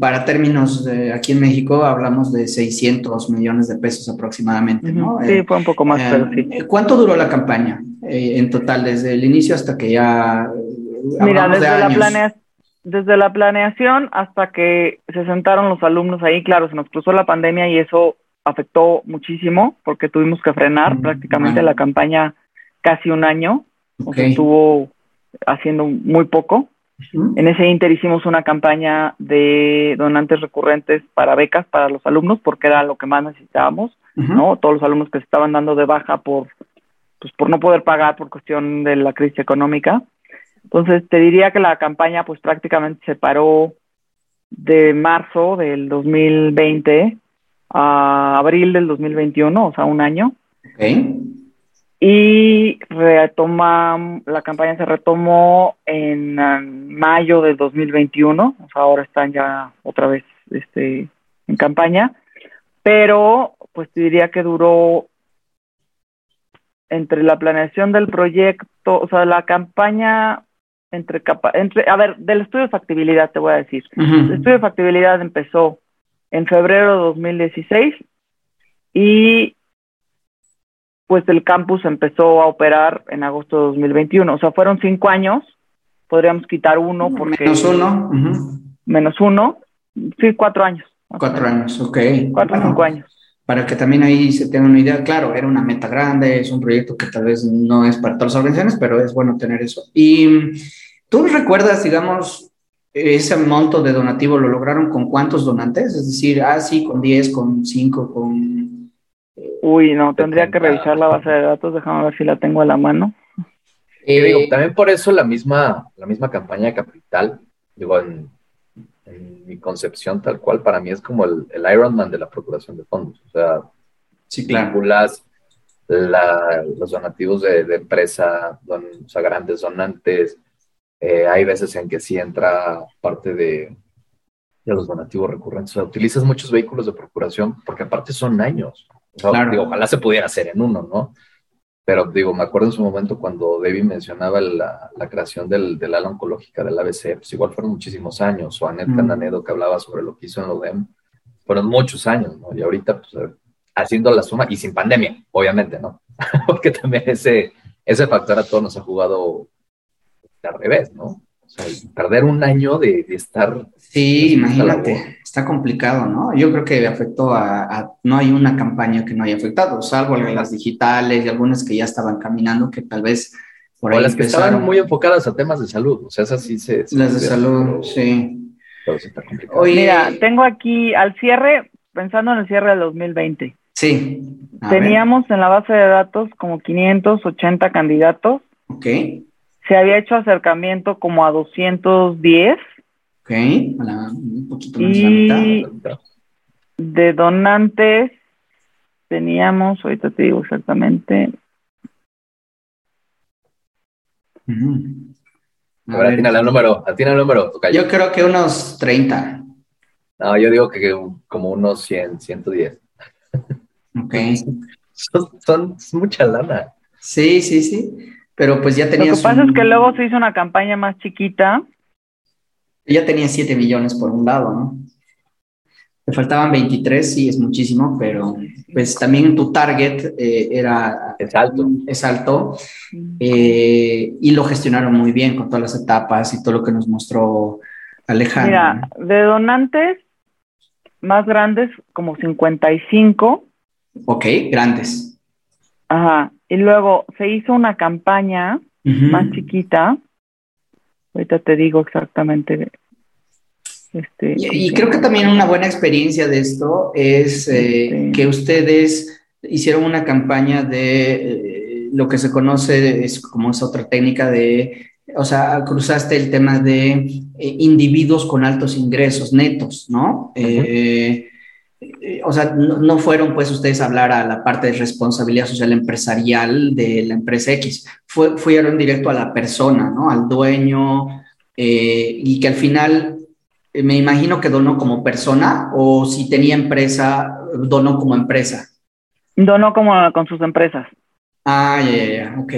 para términos de aquí en México hablamos de 600 millones de pesos aproximadamente, ¿no? Sí, fue un poco más, pero sí. ¿Cuánto duró la campaña en total, desde el inicio hasta que ya... Mira, desde la, planeación, desde la planeación hasta que se sentaron los alumnos ahí, claro, se nos cruzó la pandemia y eso afectó muchísimo porque tuvimos que frenar mm, prácticamente la campaña casi un año, o sea, estuvo haciendo muy poco. En ese inter hicimos una campaña de donantes recurrentes para becas para los alumnos porque era lo que más necesitábamos, ¿no? Todos los alumnos que se estaban dando de baja por pues por no poder pagar por cuestión de la crisis económica. Entonces, te diría que la campaña pues prácticamente se paró de marzo del 2020 a abril del 2021, o sea, un año. Y retoma, la campaña se retomó en, mayo del 2021, o sea, ahora están ya otra vez este, en campaña, pero pues te diría que duró entre la planeación del proyecto, o sea, la campaña entre, capa entre a ver, del estudio de factibilidad te voy a decir. El estudio de factibilidad empezó en febrero de 2016 y pues el campus empezó a operar en agosto de 2021. O sea, fueron cinco años, podríamos quitar uno porque... Menos uno. Menos uno, sí, cuatro años. Cuatro años, ok. Cuatro o cinco años. Para que también ahí se tenga una idea, claro, era una meta grande, es un proyecto que tal vez no es para todas las organizaciones, pero es bueno tener eso. Y tú recuerdas, digamos, ese monto de donativo lo lograron con cuántos donantes? Es decir, ah, sí, con 10, con 5, con Uy, no, tendría que revisar la base de datos, déjame ver si la tengo a la mano. Y digo, también por eso la misma, la misma campaña de capital, digo, en, mi concepción tal cual, para mí es como el, el Ironman de la procuración de fondos. O sea, sí, claro. los donativos de, empresa, o sea, grandes donantes. Eh, hay veces en que sí entra parte de, de los donativos recurrentes. O sea, utilizas muchos vehículos de procuración porque aparte son años ojalá se pudiera hacer en uno, ¿no? Pero digo, me acuerdo en su momento cuando David mencionaba la, creación del, del, ala oncológica del ABC, pues igual fueron muchísimos años, o Anet Cananedo que hablaba sobre lo que hizo en LODEM, fueron muchos años, ¿no? Y ahorita, pues, haciendo la suma, y sin pandemia, obviamente, ¿no? Porque también ese, ese factor a todos nos ha jugado al revés, ¿no? O sea, perder un año de, estar. Sí, imagínate, está complicado, ¿no? Yo creo que afectó a, No hay una campaña que no haya afectado, salvo las digitales y algunas que ya estaban caminando, que tal vez por o las que estaban muy enfocadas a temas de salud, o sea, esas sí se. las de salud, sí. Pero sí está complicado. Oye, Mira, tengo aquí al cierre, pensando en el cierre del 2020. Sí. Teníamos en la base de datos como 580 candidatos. Ok se había hecho acercamiento como a 210. Ok, un poquito más y de donantes teníamos, ahorita te digo exactamente. A ver, atina el número, atina el número. Yo creo que unos 30. No, yo digo que como unos 100, 110. Ok. son, son mucha lana. Sí, sí, sí pero pues ya tenía... Lo que pasa es que luego se hizo una campaña más chiquita. Ya tenía 7 millones por un lado, ¿no? Le faltaban 23, sí, es muchísimo, pero pues también tu target eh, era... Es alto. Es alto. Eh, y lo gestionaron muy bien con todas las etapas y todo lo que nos mostró Alejandro. Mira, de donantes más grandes, como 55. Ok, grandes. Ajá. Y luego se hizo una campaña más chiquita. Ahorita te digo exactamente. Este, y, creo que también una buena experiencia de esto es eh, este. que ustedes hicieron una campaña de eh, lo que se conoce es como esa otra técnica de, o sea, cruzaste el tema de eh, individuos con altos ingresos netos, ¿no? eh, o sea, no, fueron pues ustedes a hablar a la parte de responsabilidad social empresarial de la empresa X, Fue, fueron directo a la persona, ¿no? Al dueño, eh, y que al final eh, me imagino que donó como persona o si tenía empresa, donó como empresa. Donó como con sus empresas. Ah, ya, ya, ya, ok.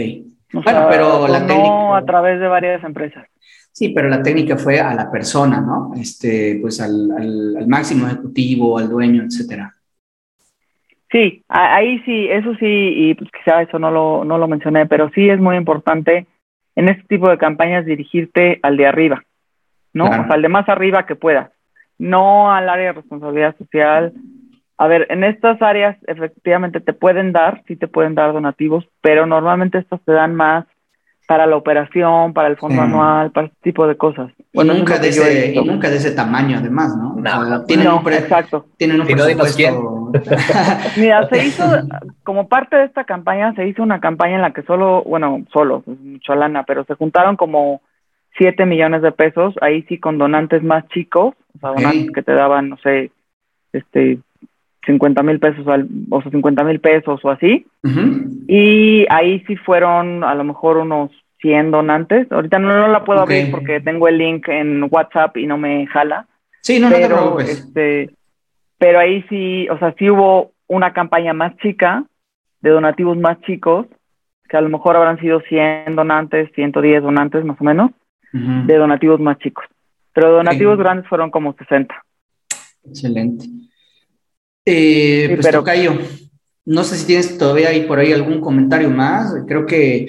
bueno, pero la técnica... a través de varias empresas. Sí, pero la técnica fue a la persona, ¿no? Este, pues al, al, máximo ejecutivo, al dueño, etcétera. Sí, ahí sí, eso sí, y pues quizá eso no lo, no lo mencioné, pero sí es muy importante en este tipo de campañas dirigirte al de arriba, ¿no? O sea, al de más arriba que pueda, no al área de responsabilidad social. A ver, en estas áreas efectivamente te pueden dar, sí te pueden dar donativos, pero normalmente estos te dan más para la operación, para el fondo anual, para este tipo de cosas. Bueno, nunca, de ese, y nunca de ese tamaño, además, ¿no? No, tienen un exacto. Tienen un presupuesto. Mira, se hizo, como parte de esta campaña, se hizo una campaña en la que solo, bueno, solo, mucho lana, pero se juntaron como 7 millones de pesos, ahí sí con donantes más chicos, o sea, donantes que te daban, no sé, este, 50 mil pesos, al, o sea, 50 mil pesos o así. Y ahí sí fueron a lo mejor unos 100 donantes. Ahorita no, la puedo abrir porque tengo el link en WhatsApp y no me jala. Sí, no, pero, no Este, pero ahí sí, o sea, sí hubo una campaña más chica, de donativos más chicos, que a lo mejor habrán sido 100 donantes, 110 donantes más o menos, de donativos más chicos. Pero donativos grandes fueron como 60. Excelente. Eh, pues Tocayo, no sé si tienes todavía ahí por ahí algún comentario más. Creo que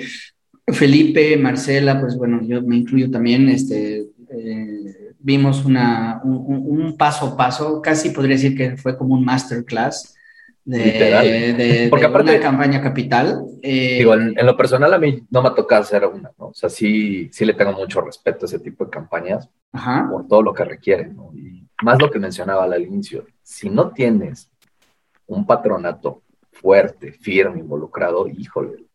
Felipe, Marcela, pues bueno, yo me incluyo también, este, eh, vimos una, un, paso a paso, casi podría decir que fue como un masterclass de, de, Porque aparte, una campaña capital. Eh, digo, en, lo personal a mí no me ha tocado hacer una, ¿no? O sea, sí, sí le tengo mucho respeto a ese tipo de campañas por todo lo que requieren, ¿no? Y más lo que mencionaba al inicio, si no tienes un patronato fuerte, firme, involucrado, híjole.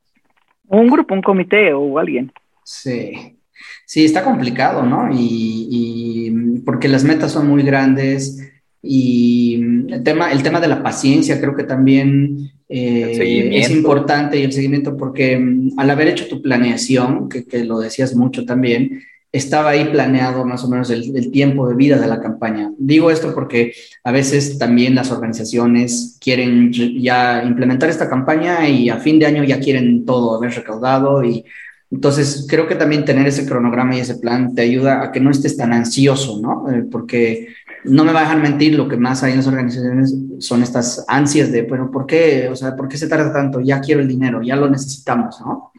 Un grupo, un comité o alguien. Sí, sí, está complicado, ¿no? Y, porque las metas son muy grandes y el tema, el tema de la paciencia creo que también eh, es importante y el seguimiento porque mm, al haber hecho tu planeación, que, que lo decías mucho también, estaba ahí planeado más o menos el, tiempo de vida de la campaña. Digo esto porque a veces también las organizaciones quieren ya implementar esta campaña y a fin de año ya quieren todo haber recaudado y entonces creo que también tener ese cronograma y ese plan te ayuda a que no estés tan ansioso, ¿no? Eh, porque no me va a dejar mentir, lo que más hay en las organizaciones son estas ansias de, bueno, ¿por qué? O sea, ¿por qué se tarda tanto? Ya quiero el dinero, ya lo necesitamos, ¿no?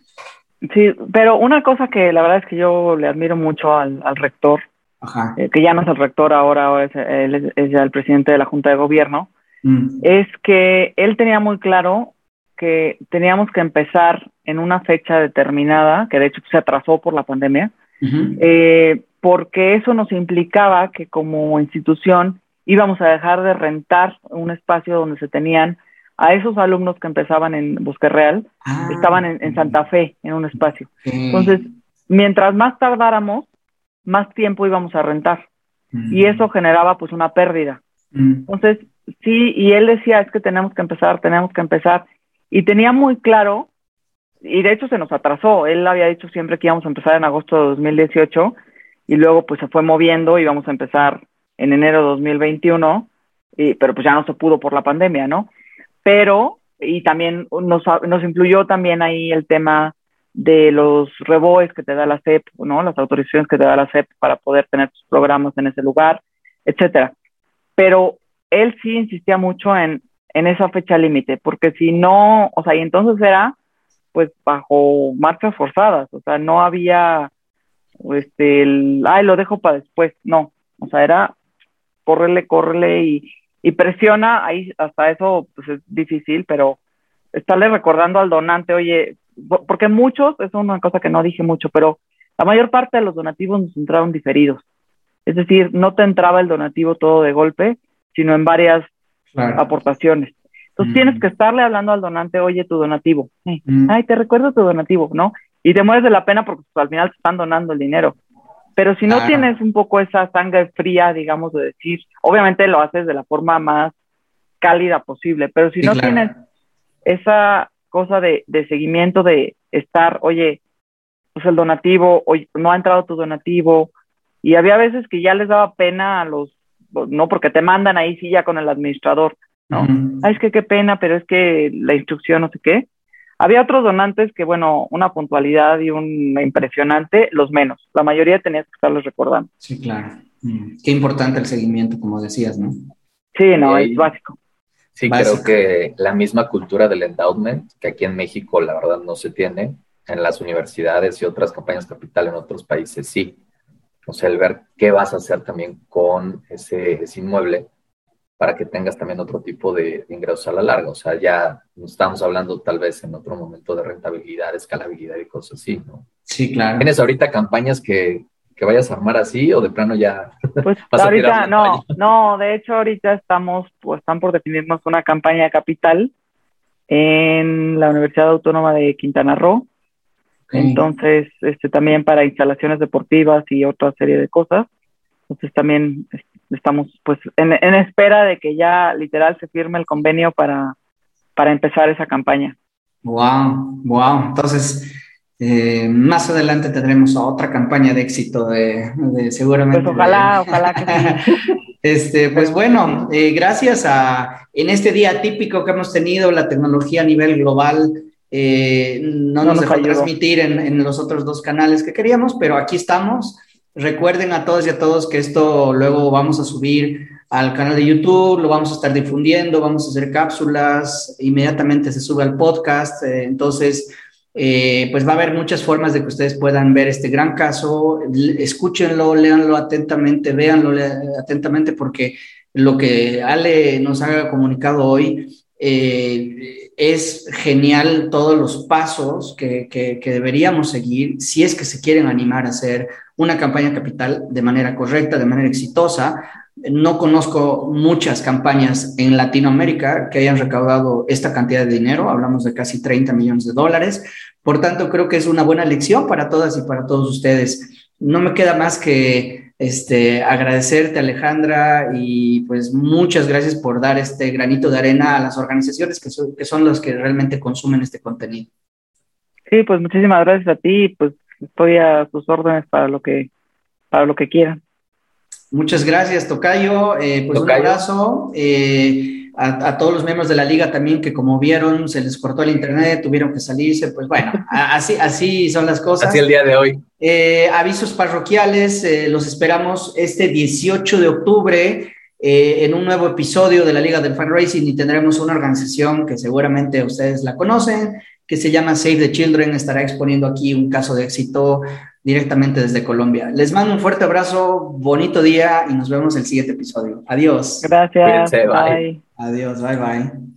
Sí, pero una cosa que la verdad es que yo le admiro mucho al, rector, eh, que ya no es el rector ahora, es, él es, ya el presidente de la Junta de Gobierno, mm. es que él tenía muy claro que teníamos que empezar en una fecha determinada, que de hecho se atrasó por la pandemia, eh, porque eso nos implicaba que como institución íbamos a dejar de rentar un espacio donde se tenían a esos alumnos que empezaban en Bosque Real, ah. estaban en, Santa Fe, en un espacio. Entonces, mientras más tardáramos, más tiempo íbamos a rentar. Mm. Y eso generaba pues una pérdida. Mm. Entonces, sí, y él decía, es que tenemos que empezar, tenemos que empezar. Y tenía muy claro, y de hecho se nos atrasó, él había dicho siempre que íbamos a empezar en agosto de 2018, y luego pues se fue moviendo, íbamos a empezar en enero de 2021, y, pero pues ya no se pudo por la pandemia, ¿no? Pero, y también nos, nos influyó también ahí el tema de los reboes que te da la CEP, ¿no? Las autorizaciones que te da la CEP para poder tener tus programas en ese lugar, etcétera. Pero él sí insistía mucho en, en esa fecha límite, porque si no, o sea, y entonces era pues bajo marchas forzadas, o sea, no había este el, ay, lo dejo para después, no, o sea, era córrele, córrele y, y presiona, ahí hasta eso pues es difícil, pero estarle recordando al donante, oye, porque muchos, es una cosa que no dije mucho, pero la mayor parte de los donativos nos entraron diferidos. Es decir, no te entraba el donativo todo de golpe, sino en varias aportaciones. Entonces tienes mm. que estarle hablando al donante, oye, tu donativo. Mm. Ay, te recuerdo tu donativo, ¿no? Y te mueves de la pena porque pues, al final te están donando el dinero. Pero si no tienes un poco esa sangre fría, digamos, de decir, obviamente lo haces de la forma más cálida posible. Pero si no tienes esa cosa de, de, seguimiento de estar, oye, pues el donativo, oye, no ha entrado tu donativo, y había veces que ya les daba pena a los, no, porque te mandan ahí sí ya con el administrador, ¿no? Ay, es que qué pena, pero es que la instrucción no sé qué. Había otros donantes que, bueno, una puntualidad y un impresionante, los menos. La mayoría tenías que estarlos recordando. Sí, claro. Mm. Qué importante el seguimiento, como decías, ¿no? Sí, no, es básico. Sí, creo que la misma cultura del endowment, que aquí en México la verdad no se tiene, en las universidades y otras campañas capital en otros países sí. O sea, el ver qué vas a hacer también con ese, inmueble para que tengas también otro tipo de, ingresos a la larga. O sea, ya estamos hablando tal vez en otro momento de rentabilidad, escalabilidad y cosas así, ¿no? Sí, claro. ¿Tienes ahorita campañas que, que vayas a armar así o de plano ya? Pues ahorita no, no, de hecho ahorita estamos, pues están por definirnos una campaña de capital en la Universidad Autónoma de Quintana Roo. Entonces, este también para instalaciones deportivas y otra serie de cosas. Entonces también estamos pues en, en espera de que ya literal se firme el convenio para, para empezar esa campaña. Wow, wow. Entonces, eh, más adelante tendremos otra campaña de éxito de, seguramente. Pues ojalá, ojalá que Este, pues bueno, eh, gracias a en este día típico que hemos tenido, la tecnología a nivel global eh, no, nos, dejó transmitir en, en, los otros dos canales que queríamos, pero aquí estamos. Recuerden a todos y a todos que esto luego vamos a subir al canal de YouTube, lo vamos a estar difundiendo, vamos a hacer cápsulas, inmediatamente se sube al podcast, entonces eh, pues va a haber muchas formas de que ustedes puedan ver este gran caso. Escúchenlo, léanlo atentamente, véanlo atentamente, porque lo que Ale nos ha comunicado hoy eh, es genial todos los pasos que, deberíamos seguir si es que se quieren animar a hacer una campaña capital de manera correcta, de manera exitosa. No conozco muchas campañas en Latinoamérica que hayan recaudado esta cantidad de dinero, hablamos de casi 30 millones de dólares. Por tanto, creo que es una buena lección para todas y para todos ustedes. No me queda más que este, agradecerte, Alejandra, y pues muchas gracias por dar este granito de arena a las organizaciones que son, que son los que realmente consumen este contenido. Sí, pues muchísimas gracias a ti, pues estoy a sus órdenes para lo que, para lo que quieran. Muchas gracias, Tocayo. Eh, pues un abrazo. Eh, a, todos los miembros de la liga también que como vieron se les cortó el internet, tuvieron que salirse, pues bueno, así, así son las cosas. Así el día de hoy. Eh, avisos parroquiales, eh, los esperamos este 18 de octubre eh, en un nuevo episodio de la Liga del Fundraising y tendremos una organización que seguramente ustedes la conocen, que se llama Save the Children, estará exponiendo aquí un caso de éxito directamente desde Colombia. Les mando un fuerte abrazo, bonito día y nos vemos en el siguiente episodio. Adiós. Gracias. bye. Adiós, bye bye.